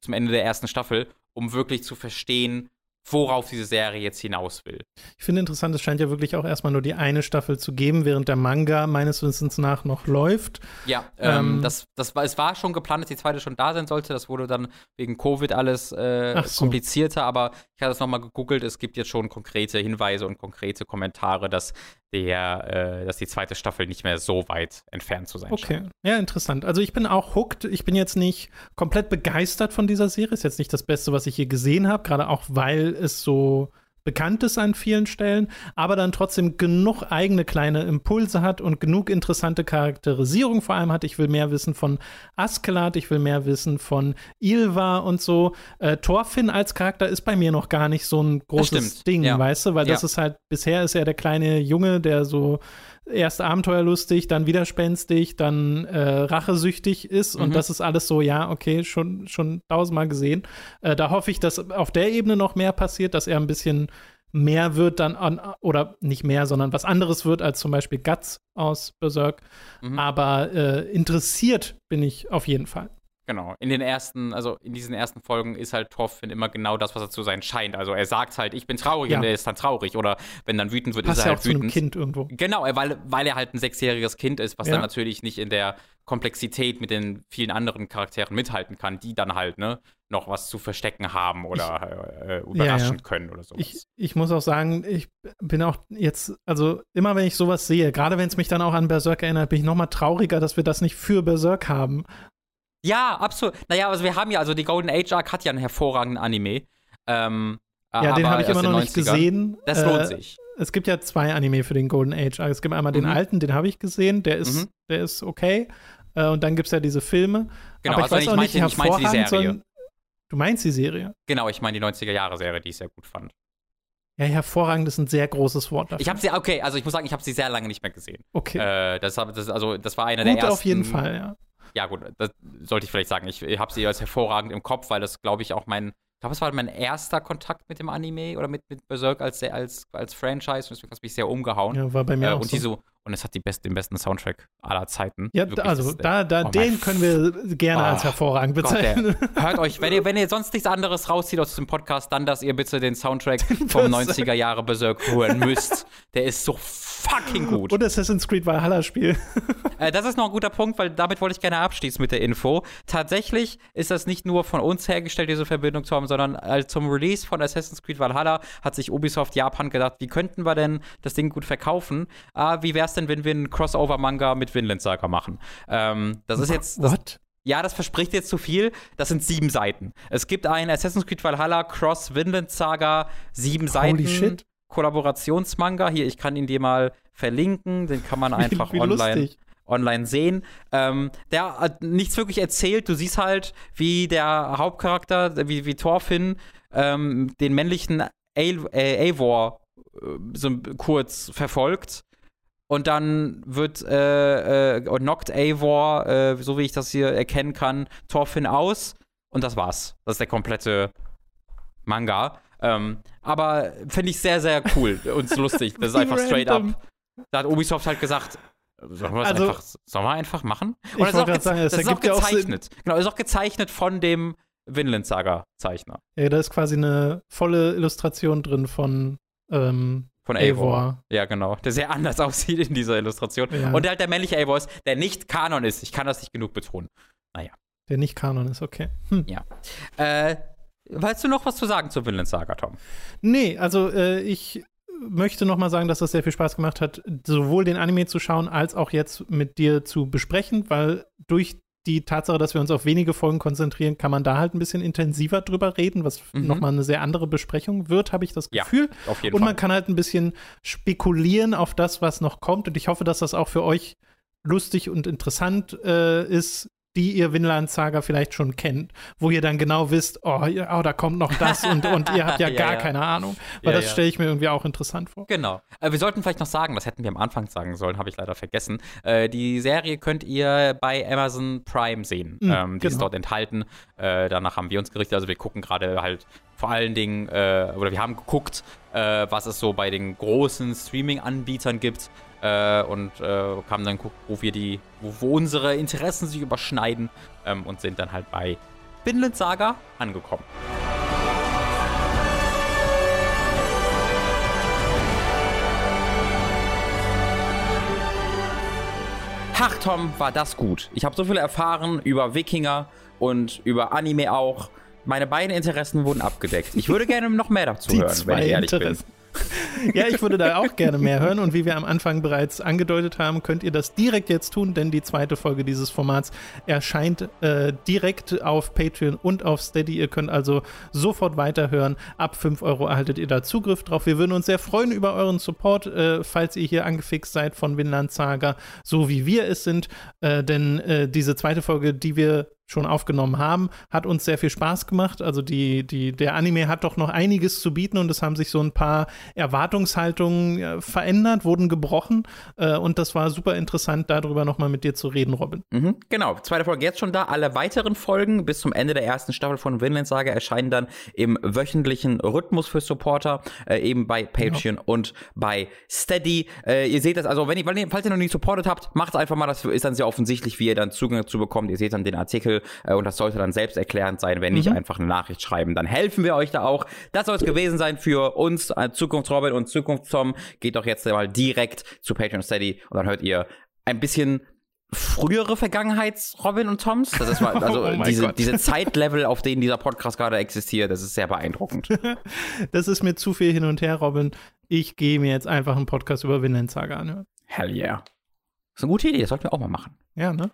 zum Ende der ersten Staffel, um wirklich zu verstehen, worauf diese Serie jetzt hinaus will. Ich finde interessant, es scheint ja wirklich auch erstmal nur die eine Staffel zu geben, während der Manga meines Wissens nach noch läuft. Ja, ähm, ähm, das, das war, es war schon geplant, dass die zweite schon da sein sollte. Das wurde dann wegen Covid alles äh, so. komplizierter, aber ich habe das nochmal gegoogelt. Es gibt jetzt schon konkrete Hinweise und konkrete Kommentare, dass der, äh, dass die zweite Staffel nicht mehr so weit entfernt zu sein okay. scheint. Okay, ja, interessant. Also ich bin auch hooked. Ich bin jetzt nicht komplett begeistert von dieser Serie. Ist jetzt nicht das Beste, was ich hier gesehen habe, gerade auch weil es so bekannt ist an vielen Stellen, aber dann trotzdem genug eigene kleine Impulse hat und genug interessante Charakterisierung vor allem hat. Ich will mehr wissen von Askeladd, ich will mehr wissen von Ilva und so. Äh, Thorfinn als Charakter ist bei mir noch gar nicht so ein großes Ding, ja. weißt du, weil ja. das ist halt, bisher ist er der kleine Junge, der so erst abenteuerlustig, dann widerspenstig, dann äh, rachesüchtig ist mhm. und das ist alles so, ja, okay, schon, schon tausendmal gesehen. Äh, da hoffe ich, dass auf der Ebene noch mehr passiert, dass er ein bisschen mehr wird dann an, oder nicht mehr, sondern was anderes wird als zum Beispiel Guts aus Berserk. Mhm. Aber äh, interessiert bin ich auf jeden Fall. Genau. In den ersten, also in diesen ersten Folgen ist halt Thorfinn immer genau das, was er zu sein scheint. Also er sagt halt, ich bin traurig Ja. und er ist dann traurig. Oder wenn dann wütend wird, Passt ist er ja auch halt zu einem wütend. Kind irgendwo. Genau, weil, weil er halt ein sechsjähriges Kind ist, was Ja. dann natürlich nicht in der Komplexität mit den vielen anderen Charakteren mithalten kann, die dann halt, ne, noch was zu verstecken haben oder äh, überraschen ja. können oder so. Ich, ich muss auch sagen, ich bin auch jetzt, also immer wenn ich sowas sehe, gerade wenn es mich dann auch an Berserk erinnert, bin ich nochmal trauriger, dass wir das nicht für Berserk haben. Ja, absolut. Naja, also wir haben ja, also die Golden Age Arc hat ja einen hervorragenden Anime. Ähm, Ja, den habe ich immer den noch nicht 90ern. gesehen. Das Äh, lohnt sich. Es gibt ja zwei Anime für den Golden Age. Also es gibt einmal den Mhm. alten, den habe ich gesehen, der ist, Mhm. der ist okay. Äh, und dann gibt es ja diese Filme. Genau, Aber ich also weiß ich auch nicht meinte- ich meinte die Serie. sondern du meinst die Serie? Genau, ich meine die 90er-Jahre-Serie, die ich sehr gut fand. Ja, hervorragend ist ein sehr großes Wort dafür. Ich habe sie, okay, also ich muss sagen, ich habe sie sehr lange nicht mehr gesehen. okay. Äh, das, hab- das, also, das war einer der Gut, ersten. auf jeden Fall, ja. Ja, gut, das sollte ich vielleicht sagen. Ich, habe sie als hervorragend im Kopf, weil das, glaube ich, auch mein. Ich glaube, es war mein erster Kontakt mit dem Anime oder mit, mit Berserk als, als, als Franchise und deswegen hat es mich sehr umgehauen. ja. War bei mir äh, auch und, so. die so, und es hat die best, den besten Soundtrack aller Zeiten. Ja, Wirklich, also äh, da, da oh den können wir gerne Oh, als hervorragend Gott, bezeichnen. der, hört euch, wenn ihr, wenn ihr sonst nichts anderes rauszieht aus dem Podcast, dann, dass ihr bitte den Soundtrack vom Berserk. 90er Jahre Berserk hören müsst. Der ist so fucking gut. Und Assassin's Creed Valhalla Spiel. Äh, das ist noch ein guter Punkt, weil damit wollte ich gerne abschließen mit der Info. Tatsächlich ist das nicht nur von uns hergestellt, diese Verbindung zu haben, sondern äh, zum Release von Assassin's Creed Valhalla hat sich Ubisoft Japan gedacht, wie könnten wir denn das Ding gut verkaufen? Ah, wie wäre es denn, wenn wir einen Crossover-Manga mit Vinland Saga machen? Ähm, das ist jetzt. Das, What? ja, das verspricht jetzt zu viel. Das sind sieben Seiten. Es gibt ein Assassin's Creed Valhalla Cross Vinland Saga, sieben Seiten. shit. Kollaborationsmanga. Hier, ich kann ihn dir mal verlinken. Den kann man einfach wie, wie online lustig. online sehen. Ähm, der hat nichts wirklich erzählt. Du siehst halt, wie der Hauptcharakter, wie, wie Thorfinn, ähm, den männlichen äh, Eivor äh, so kurz verfolgt. Und dann wird äh, äh, knockt Eivor, äh, so wie ich das hier erkennen kann, Thorfinn aus. Und das war's. Das ist der komplette Manga. Ähm, aber finde ich sehr, sehr cool und lustig. Das ist einfach straight up. Da hat Ubisoft halt gesagt, sollen wir, Also- einfach, sollen wir einfach machen? Ich Und das ist auch, sagen, es das ist auch ergibt ja auch gezeichnet. genau, ist auch gezeichnet von dem Vinland Saga-Zeichner. Ja, da ist quasi eine volle Illustration drin von ähm, Von Eivor. Eivor. Ja, genau. Der sehr anders aussieht in dieser Illustration. Ja. Und der halt der männliche Eivor ist, der nicht Kanon ist. Ich kann das nicht genug betonen. Der nicht Kanon ist, okay. Hm. Äh, weißt du noch was zu sagen zur Vinland Saga, Tom? Nee, also äh, ich möchte noch mal sagen, dass das sehr viel Spaß gemacht hat, sowohl den Anime zu schauen, als auch jetzt mit dir zu besprechen, weil durch die Tatsache, dass wir uns auf wenige Folgen konzentrieren, kann man da halt ein bisschen intensiver drüber reden, was Mhm. noch mal eine sehr andere Besprechung wird, habe ich das Ja, Gefühl. Auf jeden Und Fall. man kann halt ein bisschen spekulieren auf das, was noch kommt. Und ich hoffe, dass das auch für euch lustig und interessant äh, ist, die ihr Vinland Saga vielleicht schon kennt, wo ihr dann genau wisst, oh, ja, oh da kommt noch das und, und ihr habt ja, Ja, gar ja. keine Ahnung. Weil Ja, das stelle ich mir irgendwie auch interessant vor. Genau. Äh, wir sollten vielleicht noch sagen, das hätten wir am Anfang sagen sollen, habe ich leider vergessen. Äh, die Serie könnt ihr bei Amazon Prime sehen. Mhm, ähm, die ist genau. dort enthalten. Äh, danach haben wir uns gerichtet. Also wir gucken gerade halt vor allen Dingen, äh, oder wir haben geguckt, äh, was es so bei den großen Streaming-Anbietern gibt. Äh, und äh, haben dann geguckt, wo wir die, wo, wo unsere Interessen sich überschneiden ähm, und sind dann halt bei Vinland Saga angekommen. Ach, Tom, war das gut. Ich habe so viel erfahren über Wikinger und über Anime auch. Meine beiden Interessen wurden abgedeckt. Ich würde gerne noch mehr dazu Die hören, wenn ich ehrlich Interessen. Ja, ich würde da auch gerne mehr hören. Und wie wir am Anfang bereits angedeutet haben, könnt ihr das direkt jetzt tun, denn die zweite Folge dieses Formats erscheint äh, direkt auf Patreon und auf Steady. Ihr könnt also sofort weiterhören. Ab 5 Euro erhaltet ihr da Zugriff drauf. Wir würden uns sehr freuen über euren Support, äh, falls ihr hier angefixt seid von Vinland Saga, so wie wir es sind. Äh, denn äh, diese zweite Folge, die wir schon aufgenommen haben, hat uns sehr viel Spaß gemacht. Also die, die, der Anime hat doch noch einiges zu bieten und es haben sich so ein paar Erwartungshaltungen äh, verändert, wurden gebrochen. Äh, und das war super interessant, darüber nochmal mit dir zu reden, Robin. Mhm, genau, zweite Folge jetzt schon da. Alle weiteren Folgen bis zum Ende der ersten Staffel von Vinland Saga erscheinen dann im wöchentlichen Rhythmus für Supporter, äh, eben bei Patreon ja. und bei Steady. Äh, ihr seht das, also wenn ihr, falls ihr noch nicht supportet habt, macht einfach mal, das ist dann sehr offensichtlich, wie ihr dann Zugang dazu bekommt. Ihr seht dann den Artikel äh, und das sollte dann selbsterklärend sein, wenn nicht mhm. einfach eine Nachricht schreiben. Dann helfen wir euch da auch. Das soll es gewesen sein für uns, äh, Zukunftsrobin und Zukunftstom. Geht doch jetzt mal direkt zu Patreon Steady und dann hört ihr ein bisschen frühere Vergangenheits-Robin und Toms. Das ist mal, also oh diese, diese Zeitlevel, auf denen dieser Podcast gerade existiert, das ist sehr beeindruckend. das ist mir zu viel hin und her, Robin. Ich gehe mir jetzt einfach einen Podcast über Vinland Saga anhören. Hell yeah. Das ist eine gute Idee, das sollten wir auch mal machen. Ja, ne?